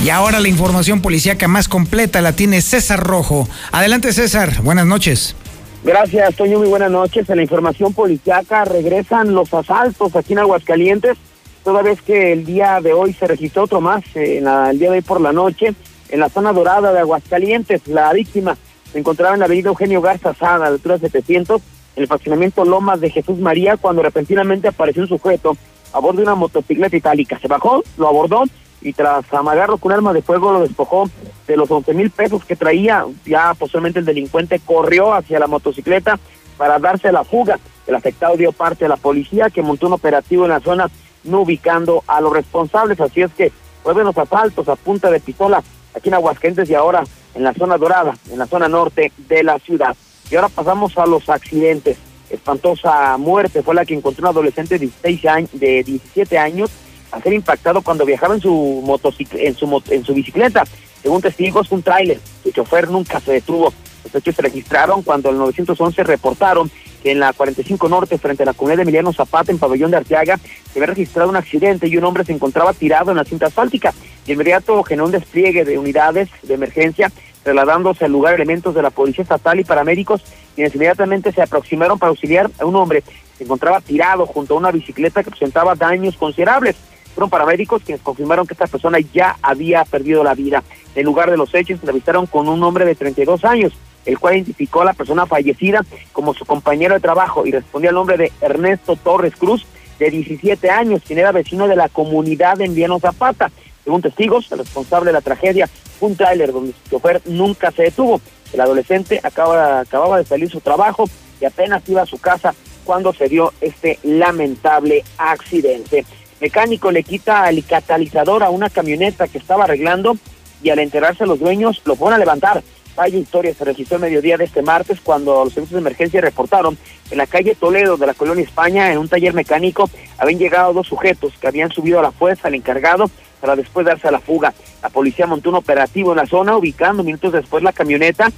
Y ahora la información policíaca más completa la tiene César Rojo. Adelante César, buenas noches. Gracias, Toño, muy buenas noches. En la información policíaca regresan los asaltos aquí en Aguascalientes, toda vez que el día de hoy se registró otro más, eh, en el día de hoy por la noche, en la zona dorada de Aguascalientes. La víctima se encontraba en la avenida Eugenio Garza Sada, a la altura 700, en el faccionamiento Lomas de Jesús María, cuando repentinamente apareció un sujeto a bordo de una motocicleta itálica. Se bajó, lo abordó y tras amagarlo con arma de fuego lo despojó de los 11 mil pesos que traía. Ya posiblemente el delincuente corrió hacia la motocicleta para darse la fuga. El afectado dio parte a la policía que montó un operativo en la zona no ubicando a los responsables. Así es que vuelven los asaltos a punta de pistola aquí en Aguascalientes y ahora en la zona dorada, en la zona norte de la ciudad. Y ahora pasamos a los accidentes. Espantosa muerte fue la que encontró un adolescente de, 16 años, de 17 años a ser impactado cuando viajaba en su en su en su bicicleta. Según testigos, un tráiler. Su chofer nunca se detuvo. Los hechos se registraron cuando el 911 reportaron que en la 45 Norte, frente a la comunidad de Emiliano Zapata, en Pabellón de Arteaga, se había registrado un accidente y un hombre se encontraba tirado en la cinta asfáltica. De inmediato generó un despliegue de unidades de emergencia, trasladándose al lugar elementos de la Policía Estatal y paramédicos, quienes inmediatamente se aproximaron para auxiliar a un hombre que se encontraba tirado junto a una bicicleta que presentaba daños considerables. Fueron paramédicos quienes confirmaron que esta persona ya había perdido la vida. En lugar de los hechos entrevistaron con un hombre de 32 años, el cual identificó a la persona fallecida como su compañero de trabajo y respondió al nombre de Ernesto Torres Cruz, de 17 años, quien era vecino de la comunidad de Enviano Zapata. Según testigos, el responsable de la tragedia fue un tráiler donde su chofer nunca se detuvo. El adolescente acaba, acababa de salir su trabajo y apenas iba a su casa cuando se dio este lamentable accidente mecánico le quita el catalizador a una camioneta que estaba arreglando y al enterarse los dueños lo fueron a levantar. Vaya historia se registró el mediodía de este martes cuando los servicios de emergencia reportaron en la calle Toledo de la colonia España, en un taller mecánico, habían llegado dos sujetos que habían subido a la fuerza al encargado para después darse a la fuga. La policía montó un operativo en la zona, ubicando minutos después la camioneta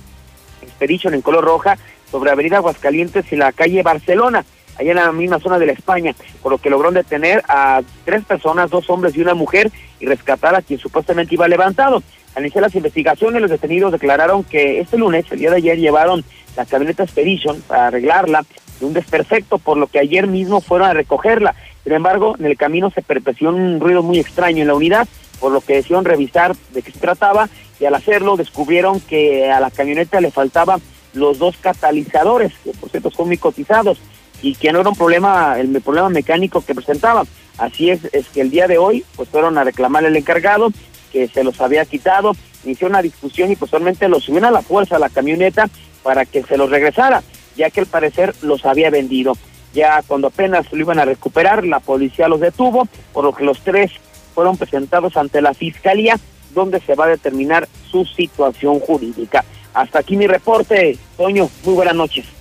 Expedition en color roja sobre Avenida Aguascalientes y la calle Barcelona allá en la misma zona de la España, por lo que logró detener a tres personas, dos hombres y una mujer, y rescatar a quien supuestamente iba levantado. Al iniciar las investigaciones, los detenidos declararon que este lunes, el día de ayer, llevaron la camioneta Expedition para arreglarla de un desperfecto, por lo que ayer mismo fueron a recogerla. Sin embargo, en el camino se perpeció un ruido muy extraño en la unidad, por lo que decidieron revisar de qué se trataba y al hacerlo descubrieron que a la camioneta le faltaban los dos catalizadores, que por cierto son muy cotizados y que no era un problema, el problema mecánico que presentaba. Así es, es que el día de hoy, pues fueron a reclamar al encargado, que se los había quitado, inició una discusión y posteriormente los subieron a la fuerza a la camioneta para que se los regresara, ya que al parecer los había vendido. Ya cuando apenas lo iban a recuperar, la policía los detuvo, por lo que los tres fueron presentados ante la fiscalía, donde se va a determinar su situación jurídica. Hasta aquí mi reporte, Toño, muy buenas noches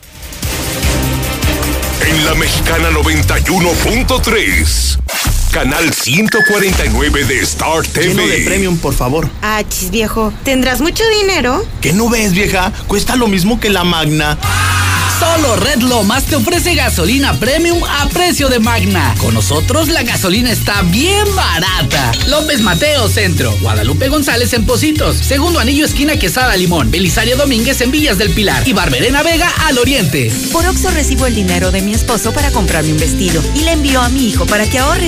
en la mexicana 91.3. Canal 149 de Star TV. Lleno de premium, por favor. Ah, chis, viejo. ¿Tendrás mucho dinero? ¿Qué no ves, vieja? Cuesta lo mismo que la Magna. Solo Red Lomas te ofrece gasolina premium a precio de magna. Con nosotros la gasolina está bien barata. López Mateo Centro, Guadalupe González en Positos, Segundo Anillo Esquina Quesada Limón, Belisario Domínguez en Villas del Pilar y Barberena Vega al Oriente. Por Oxo recibo el dinero de mi esposo para comprarme un vestido y le envío a mi hijo para que ahorre.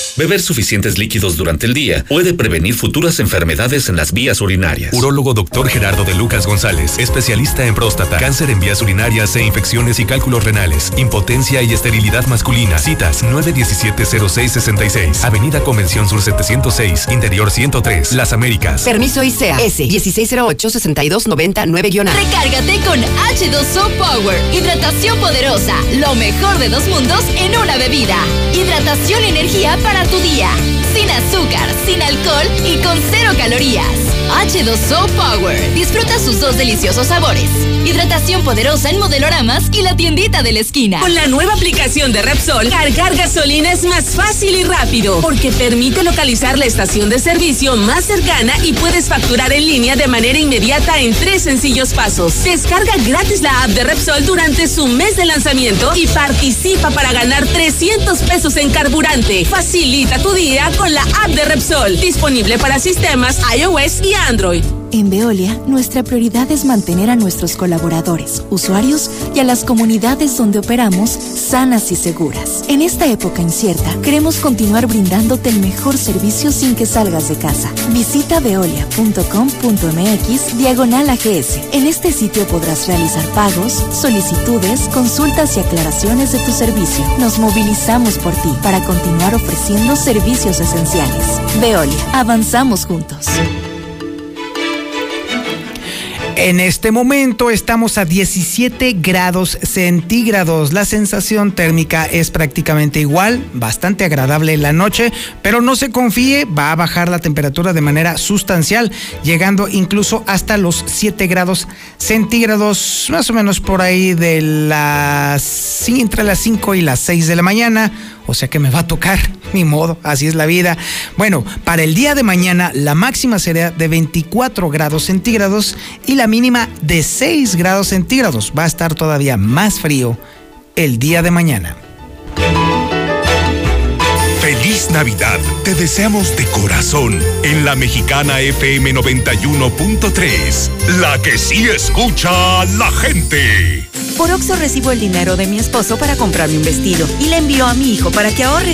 Beber suficientes líquidos durante el día puede prevenir futuras enfermedades en las vías urinarias. Urólogo Dr. Gerardo de Lucas González, especialista en próstata, cáncer en vías urinarias e infecciones y cálculos renales, impotencia y esterilidad masculina. Citas 917-0666, Avenida Convención Sur 706, Interior 103, Las Américas. Permiso ICEA S 1608-6299-A. Recárgate con H2O Power. Hidratación poderosa. Lo mejor de dos mundos en una bebida. Hidratación y energía para tu día. Sin azúcar, sin alcohol y con cero calorías. H2O Power. Disfruta sus dos deliciosos sabores. Hidratación poderosa en modeloramas y la tiendita de la esquina. Con la nueva aplicación de Repsol, cargar gasolina es más fácil y rápido porque permite localizar la estación de servicio más cercana y puedes facturar en línea de manera inmediata en tres sencillos pasos. Descarga gratis la app de Repsol durante su mes de lanzamiento y participa para ganar 300 pesos en carburante. Facilita tu día con la app de Repsol, disponible para sistemas iOS y Android. En Veolia, nuestra prioridad es mantener a nuestros colaboradores, usuarios y a las comunidades donde operamos sanas y seguras. En esta época incierta, queremos continuar brindándote el mejor servicio sin que salgas de casa. Visita veolia.com.mx diagonal AGS. En este sitio podrás realizar pagos, solicitudes, consultas y aclaraciones de tu servicio. Nos movilizamos por ti para continuar ofreciendo servicios esenciales. Veolia, avanzamos juntos. En este momento estamos a 17 grados centígrados. La sensación térmica es prácticamente igual, bastante agradable en la noche, pero no se confíe, va a bajar la temperatura de manera sustancial, llegando incluso hasta los 7 grados centígrados, más o menos por ahí de las entre las 5 y las 6 de la mañana o sea que me va a tocar, ni modo, así es la vida. Bueno, para el día de mañana la máxima será de 24 grados centígrados y la mínima de 6 grados centígrados. Va a estar todavía más frío el día de mañana. Feliz Navidad. Te deseamos de corazón en la mexicana FM 91.3, la que sí escucha a la gente. Por Oxo recibo el dinero de mi esposo para comprarme un vestido y le envío a mi hijo para que ahorre.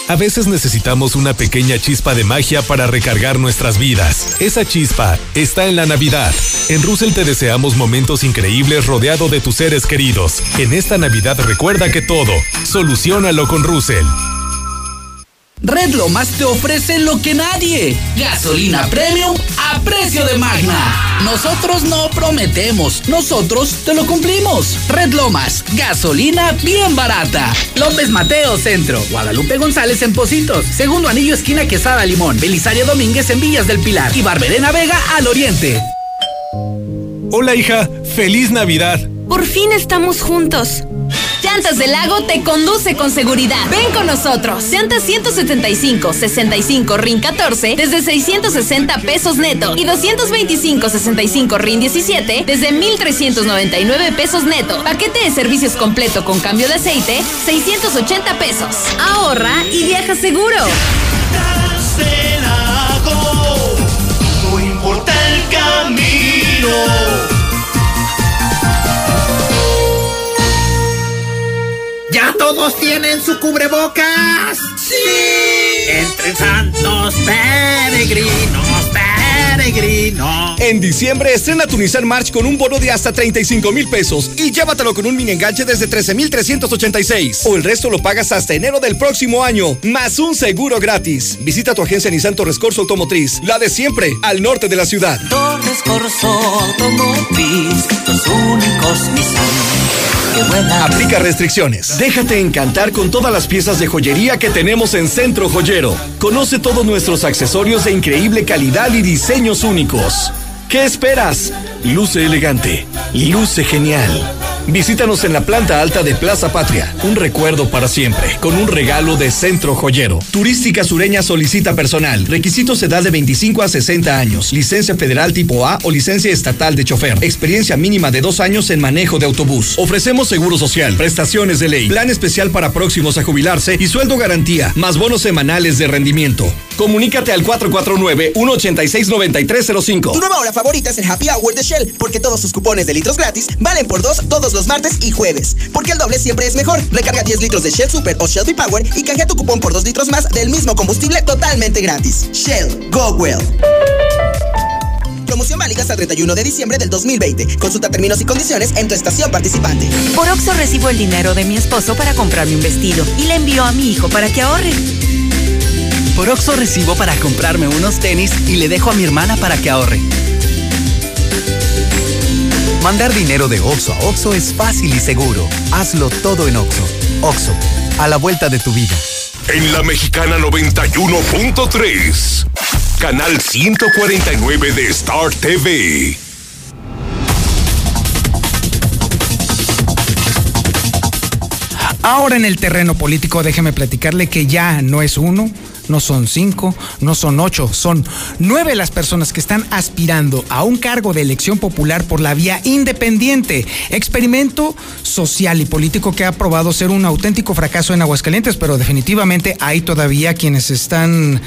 A veces necesitamos una pequeña chispa de magia para recargar nuestras vidas. Esa chispa está en la Navidad. En Russell te deseamos momentos increíbles rodeado de tus seres queridos. En esta Navidad recuerda que todo, solucionalo con Russell. Red Lomas te ofrece lo que nadie. Gasolina premium a precio de magna. Nosotros no prometemos, nosotros te lo cumplimos. Red Lomas, gasolina bien barata. López Mateo Centro, Guadalupe González en Positos, Segundo Anillo esquina Quesada Limón, Belisario Domínguez en Villas del Pilar y Barberena Vega al Oriente. Hola hija, feliz Navidad. Por fin estamos juntos. Llantas del Lago te conduce con seguridad. Ven con nosotros. Llantas 175 65 RIN 14 desde 660 pesos neto y 225 65 RIN 17 desde 1399 pesos neto. Paquete de servicios completo con cambio de aceite 680 pesos. Ahorra y viaja seguro. Lago, no importa el camino. ¿Ya todos tienen su cubrebocas? ¡Sí! Entre santos peregrinos, peregrinos. En diciembre estrena tu Nissan March con un bono de hasta 35 mil pesos y llévatelo con un mini enganche desde 13 mil 386. O el resto lo pagas hasta enero del próximo año, más un seguro gratis. Visita tu agencia Nissan Torres Corso Automotriz, la de siempre, al norte de la ciudad. Torres Corso Automotriz, los únicos Nissan. Aplica restricciones. Déjate encantar con todas las piezas de joyería que tenemos en Centro Joyero. Conoce todos nuestros accesorios de increíble calidad y diseños únicos. ¿Qué esperas? Luce elegante, luce genial. Visítanos en la planta alta de Plaza Patria. Un recuerdo para siempre, con un regalo de Centro Joyero. Turística Sureña solicita personal. Requisitos edad de 25 a 60 años. Licencia federal tipo A o licencia estatal de chofer. Experiencia mínima de dos años en manejo de autobús. Ofrecemos seguro social, prestaciones de ley, plan especial para próximos a jubilarse y sueldo garantía, más bonos semanales de rendimiento. Comunícate al 449-186-9305. Tu nueva hora favorita es el Happy Hour de Shell, porque todos sus cupones de litros gratis valen por dos todos los martes y jueves. Porque el doble siempre es mejor. Recarga 10 litros de Shell Super o Shell Power y canjea tu cupón por 2 litros más del mismo combustible totalmente gratis. Shell, go well. Promoción válida hasta el 31 de diciembre del 2020. Consulta términos y condiciones en tu estación participante. Por Oxo recibo el dinero de mi esposo para comprarme un vestido y le envío a mi hijo para que ahorre. Por Oxo recibo para comprarme unos tenis y le dejo a mi hermana para que ahorre. Mandar dinero de Oxo a Oxo es fácil y seguro. Hazlo todo en Oxo. Oxo, a la vuelta de tu vida. En la Mexicana 91.3, canal 149 de Star TV. Ahora en el terreno político, déjeme platicarle que ya no es uno, no son cinco, no son ocho, son nueve las personas que están aspirando a un cargo de elección popular por la vía independiente. Experimento social y político que ha probado ser un auténtico fracaso en Aguascalientes, pero definitivamente hay todavía quienes están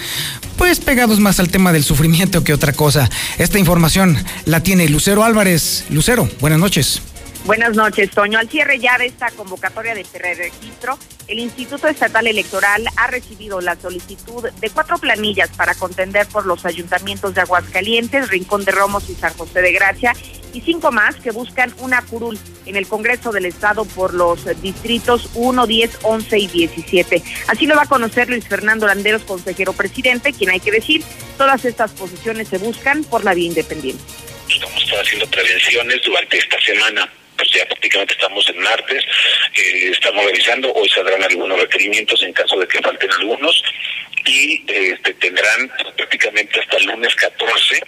pues pegados más al tema del sufrimiento que otra cosa. Esta información la tiene Lucero Álvarez. Lucero, buenas noches. Buenas noches, Toño. Al cierre ya de esta convocatoria de registro, el Instituto Estatal Electoral ha recibido la solicitud de cuatro planillas para contender por los ayuntamientos de Aguascalientes, Rincón de Romos y San José de Gracia, y cinco más que buscan una curul en el Congreso del Estado por los distritos 1, 10, 11 y 17. Así lo va a conocer Luis Fernando Landeros, consejero presidente, quien hay que decir, todas estas posiciones se buscan por la vía independiente. Estamos haciendo prevenciones durante esta semana pues ya prácticamente estamos en martes, eh, estamos revisando, hoy saldrán algunos requerimientos en caso de que falten algunos y este, tendrán prácticamente hasta el lunes 14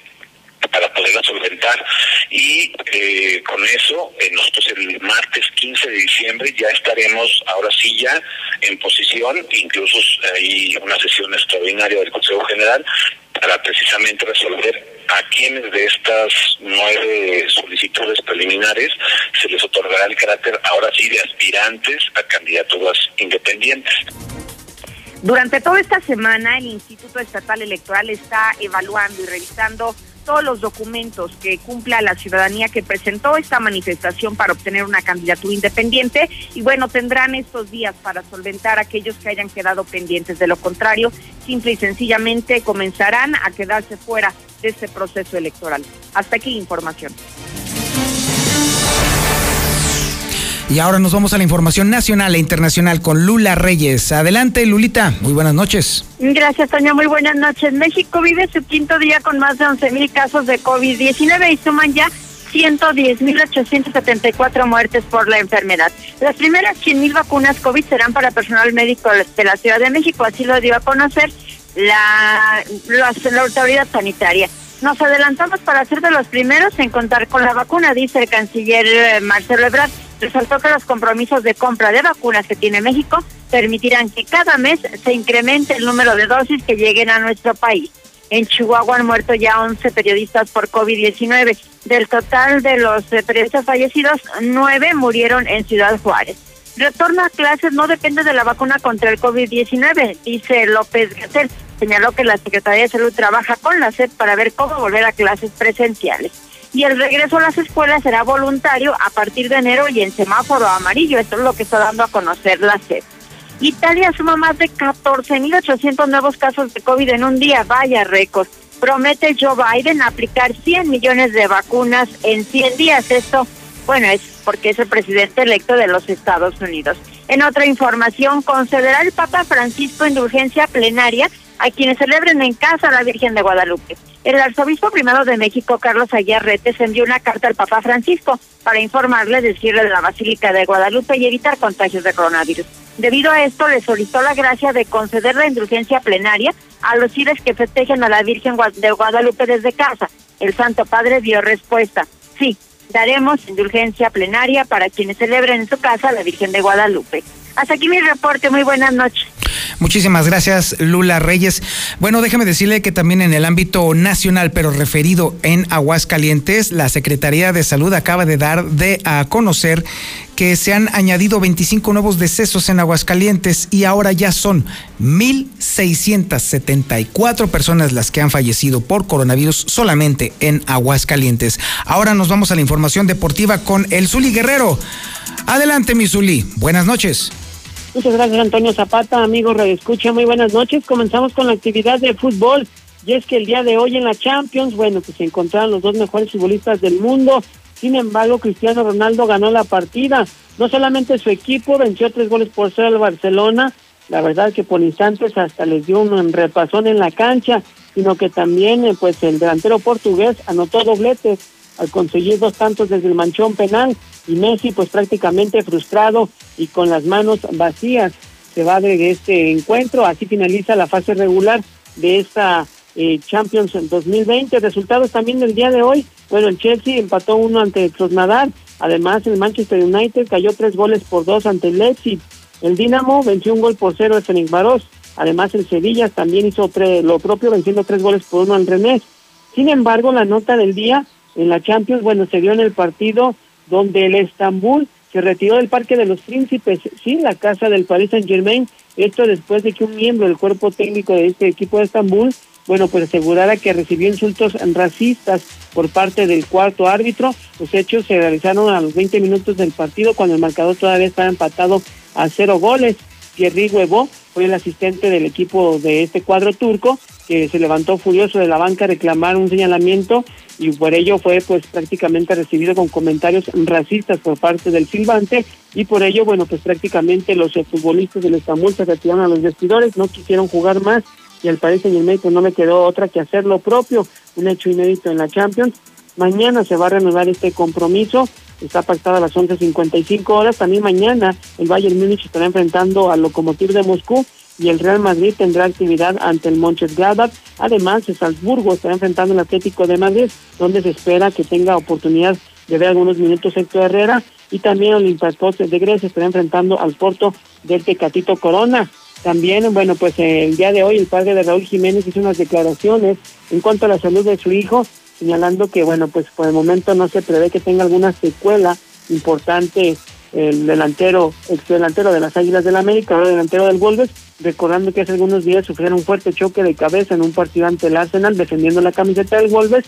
para poderla solventar. Y eh, con eso eh, nosotros el martes 15 de diciembre ya estaremos ahora sí ya en posición incluso hay una sesión extraordinaria del Consejo General para precisamente resolver a quienes de estas nueve solicitudes preliminares se les otorgará el carácter ahora sí de aspirantes a candidaturas independientes. Durante toda esta semana, el Instituto Estatal Electoral está evaluando y revisando todos los documentos que cumpla la ciudadanía que presentó esta manifestación para obtener una candidatura independiente y bueno, tendrán estos días para solventar aquellos que hayan quedado pendientes. De lo contrario, simple y sencillamente comenzarán a quedarse fuera de este proceso electoral. Hasta aquí información. Y ahora nos vamos a la información nacional e internacional con Lula Reyes. Adelante, Lulita. Muy buenas noches. Gracias, Toña. Muy buenas noches. México vive su quinto día con más de 11 mil casos de COVID-19 y suman ya 110.874 muertes por la enfermedad. Las primeras 100.000 vacunas COVID serán para personal médico de la Ciudad de México, así lo dio a conocer la, la, la autoridad sanitaria. Nos adelantamos para ser de los primeros en contar con la vacuna, dice el canciller eh, Marcelo Ebrard. Resaltó que los compromisos de compra de vacunas que tiene México permitirán que cada mes se incremente el número de dosis que lleguen a nuestro país. En Chihuahua han muerto ya 11 periodistas por COVID-19. Del total de los eh, periodistas fallecidos, 9 murieron en Ciudad Juárez. Retorno a clases no depende de la vacuna contra el COVID-19, dice López Gatel. señaló que la Secretaría de Salud trabaja con la SEP para ver cómo volver a clases presenciales. Y el regreso a las escuelas será voluntario a partir de enero y en semáforo amarillo. Esto es lo que está dando a conocer la SEP. Italia suma más de 14.800 nuevos casos de COVID en un día. Vaya récord. Promete Joe Biden aplicar 100 millones de vacunas en 100 días. Esto, bueno, es porque es el presidente electo de los Estados Unidos. En otra información, concederá el Papa Francisco indulgencia plenaria a quienes celebren en casa a la Virgen de Guadalupe. El arzobispo primero de México, Carlos Retes, envió una carta al Papa Francisco para informarle del cierre de la Basílica de Guadalupe y evitar contagios de coronavirus. Debido a esto, le solicitó la gracia de conceder la indulgencia plenaria a los fieles que festejen a la Virgen de Guadalupe desde casa. El Santo Padre dio respuesta. Sí, daremos indulgencia plenaria para quienes celebren en su casa a la Virgen de Guadalupe. Hasta aquí mi reporte. Muy buenas noches. Muchísimas gracias, Lula Reyes. Bueno, déjeme decirle que también en el ámbito nacional, pero referido en Aguascalientes, la Secretaría de Salud acaba de dar de a conocer que se han añadido 25 nuevos decesos en Aguascalientes y ahora ya son 1.674 personas las que han fallecido por coronavirus solamente en Aguascalientes. Ahora nos vamos a la información deportiva con el Zuli Guerrero. Adelante, mi Zuli. Buenas noches. Muchas gracias, Antonio Zapata. Amigos, escucha, muy buenas noches. Comenzamos con la actividad de fútbol. Y es que el día de hoy en la Champions, bueno, pues se encontraron los dos mejores futbolistas del mundo. Sin embargo, Cristiano Ronaldo ganó la partida. No solamente su equipo venció tres goles por cero al Barcelona, la verdad que por instantes hasta les dio un repasón en la cancha, sino que también eh, pues el delantero portugués anotó dobletes al conseguir dos tantos desde el manchón penal y Messi pues prácticamente frustrado y con las manos vacías se va de este encuentro. Así finaliza la fase regular de esta eh, Champions 2020. Resultados también del día de hoy. Bueno, el Chelsea empató uno ante Krasnodar. Además, el Manchester United cayó tres goles por dos ante el Leipzig. El Dinamo venció un gol por cero a Baros. Además, el Sevilla también hizo lo propio, venciendo tres goles por uno al Rennes. Sin embargo, la nota del día en la Champions, bueno, se dio en el partido donde el Estambul se retiró del Parque de los Príncipes, sí, la casa del Paris Saint Germain, esto después de que un miembro del cuerpo técnico de este equipo de Estambul, bueno, pues asegurara que recibió insultos racistas por parte del cuarto árbitro. Los hechos se realizaron a los 20 minutos del partido cuando el marcador todavía estaba empatado a cero goles. Thierry Huevo fue el asistente del equipo de este cuadro turco que se levantó furioso de la banca a reclamar un señalamiento y por ello fue pues prácticamente recibido con comentarios racistas por parte del silbante y por ello bueno pues prácticamente los futbolistas del Estambul se retiraron a los vestidores, no quisieron jugar más y al parecer en el médico no le quedó otra que hacer lo propio, un hecho inédito en la Champions. Mañana se va a reanudar este compromiso, está pactado a las 11.55 horas, también mañana el Bayern Múnich estará enfrentando al Lokomotiv de Moscú y el Real Madrid tendrá actividad ante el Mönchengladbach. Además, el Salzburgo estará enfrentando al Atlético de Madrid, donde se espera que tenga oportunidad de ver algunos minutos Héctor Herrera y también el Olympiacos de Grecia estará enfrentando al Porto del Tecatito Corona. También, bueno, pues el día de hoy el padre de Raúl Jiménez hizo unas declaraciones en cuanto a la salud de su hijo, señalando que, bueno, pues por el momento no se prevé que tenga alguna secuela importante el delantero, ex delantero de las Águilas del América, ahora delantero del Wolves, recordando que hace algunos días sufrieron un fuerte choque de cabeza en un partido ante el Arsenal defendiendo la camiseta del Wolves,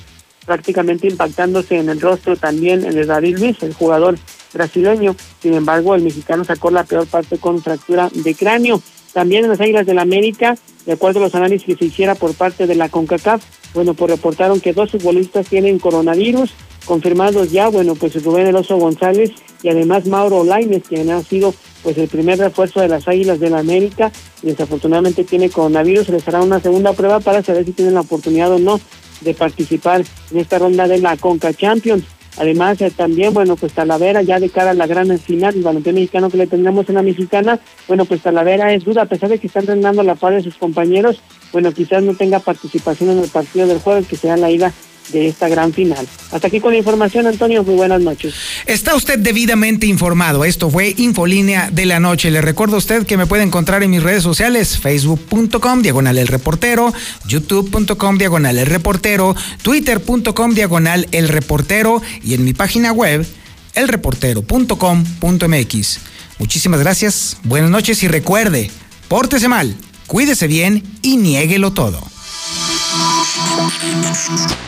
prácticamente impactándose en el rostro también el David Luis, el jugador brasileño. Sin embargo, el mexicano sacó la peor parte con fractura de cráneo. También en las Águilas del América, de acuerdo a los análisis que se hiciera por parte de la CONCACAF, bueno, pues reportaron que dos futbolistas tienen coronavirus, confirmados ya, bueno, pues Rubén Eloso González y además Mauro Laines, quien ha sido pues el primer refuerzo de las Águilas de la América. Y desafortunadamente tiene coronavirus, les hará una segunda prueba para saber si tienen la oportunidad o no de participar en esta ronda de la Conca Champions. Además, eh, también, bueno, pues Talavera, ya de cara a la gran final del balompié mexicano que le tendremos en la mexicana, bueno, pues Talavera es duda, a pesar de que están entrenando a la par de sus compañeros, bueno, quizás no tenga participación en el partido del jueves, que sea la ida de esta gran final. Hasta aquí con la información, Antonio. Muy buenas noches. Está usted debidamente informado. Esto fue Infolínea de la Noche. Le recuerdo a usted que me puede encontrar en mis redes sociales, facebook.com, diagonal el reportero, youtube.com, diagonal el reportero, twitter.com, diagonal el reportero y en mi página web, elreportero.com.mx. Muchísimas gracias, buenas noches y recuerde, pórtese mal, Cuídese bien y niéguelo todo.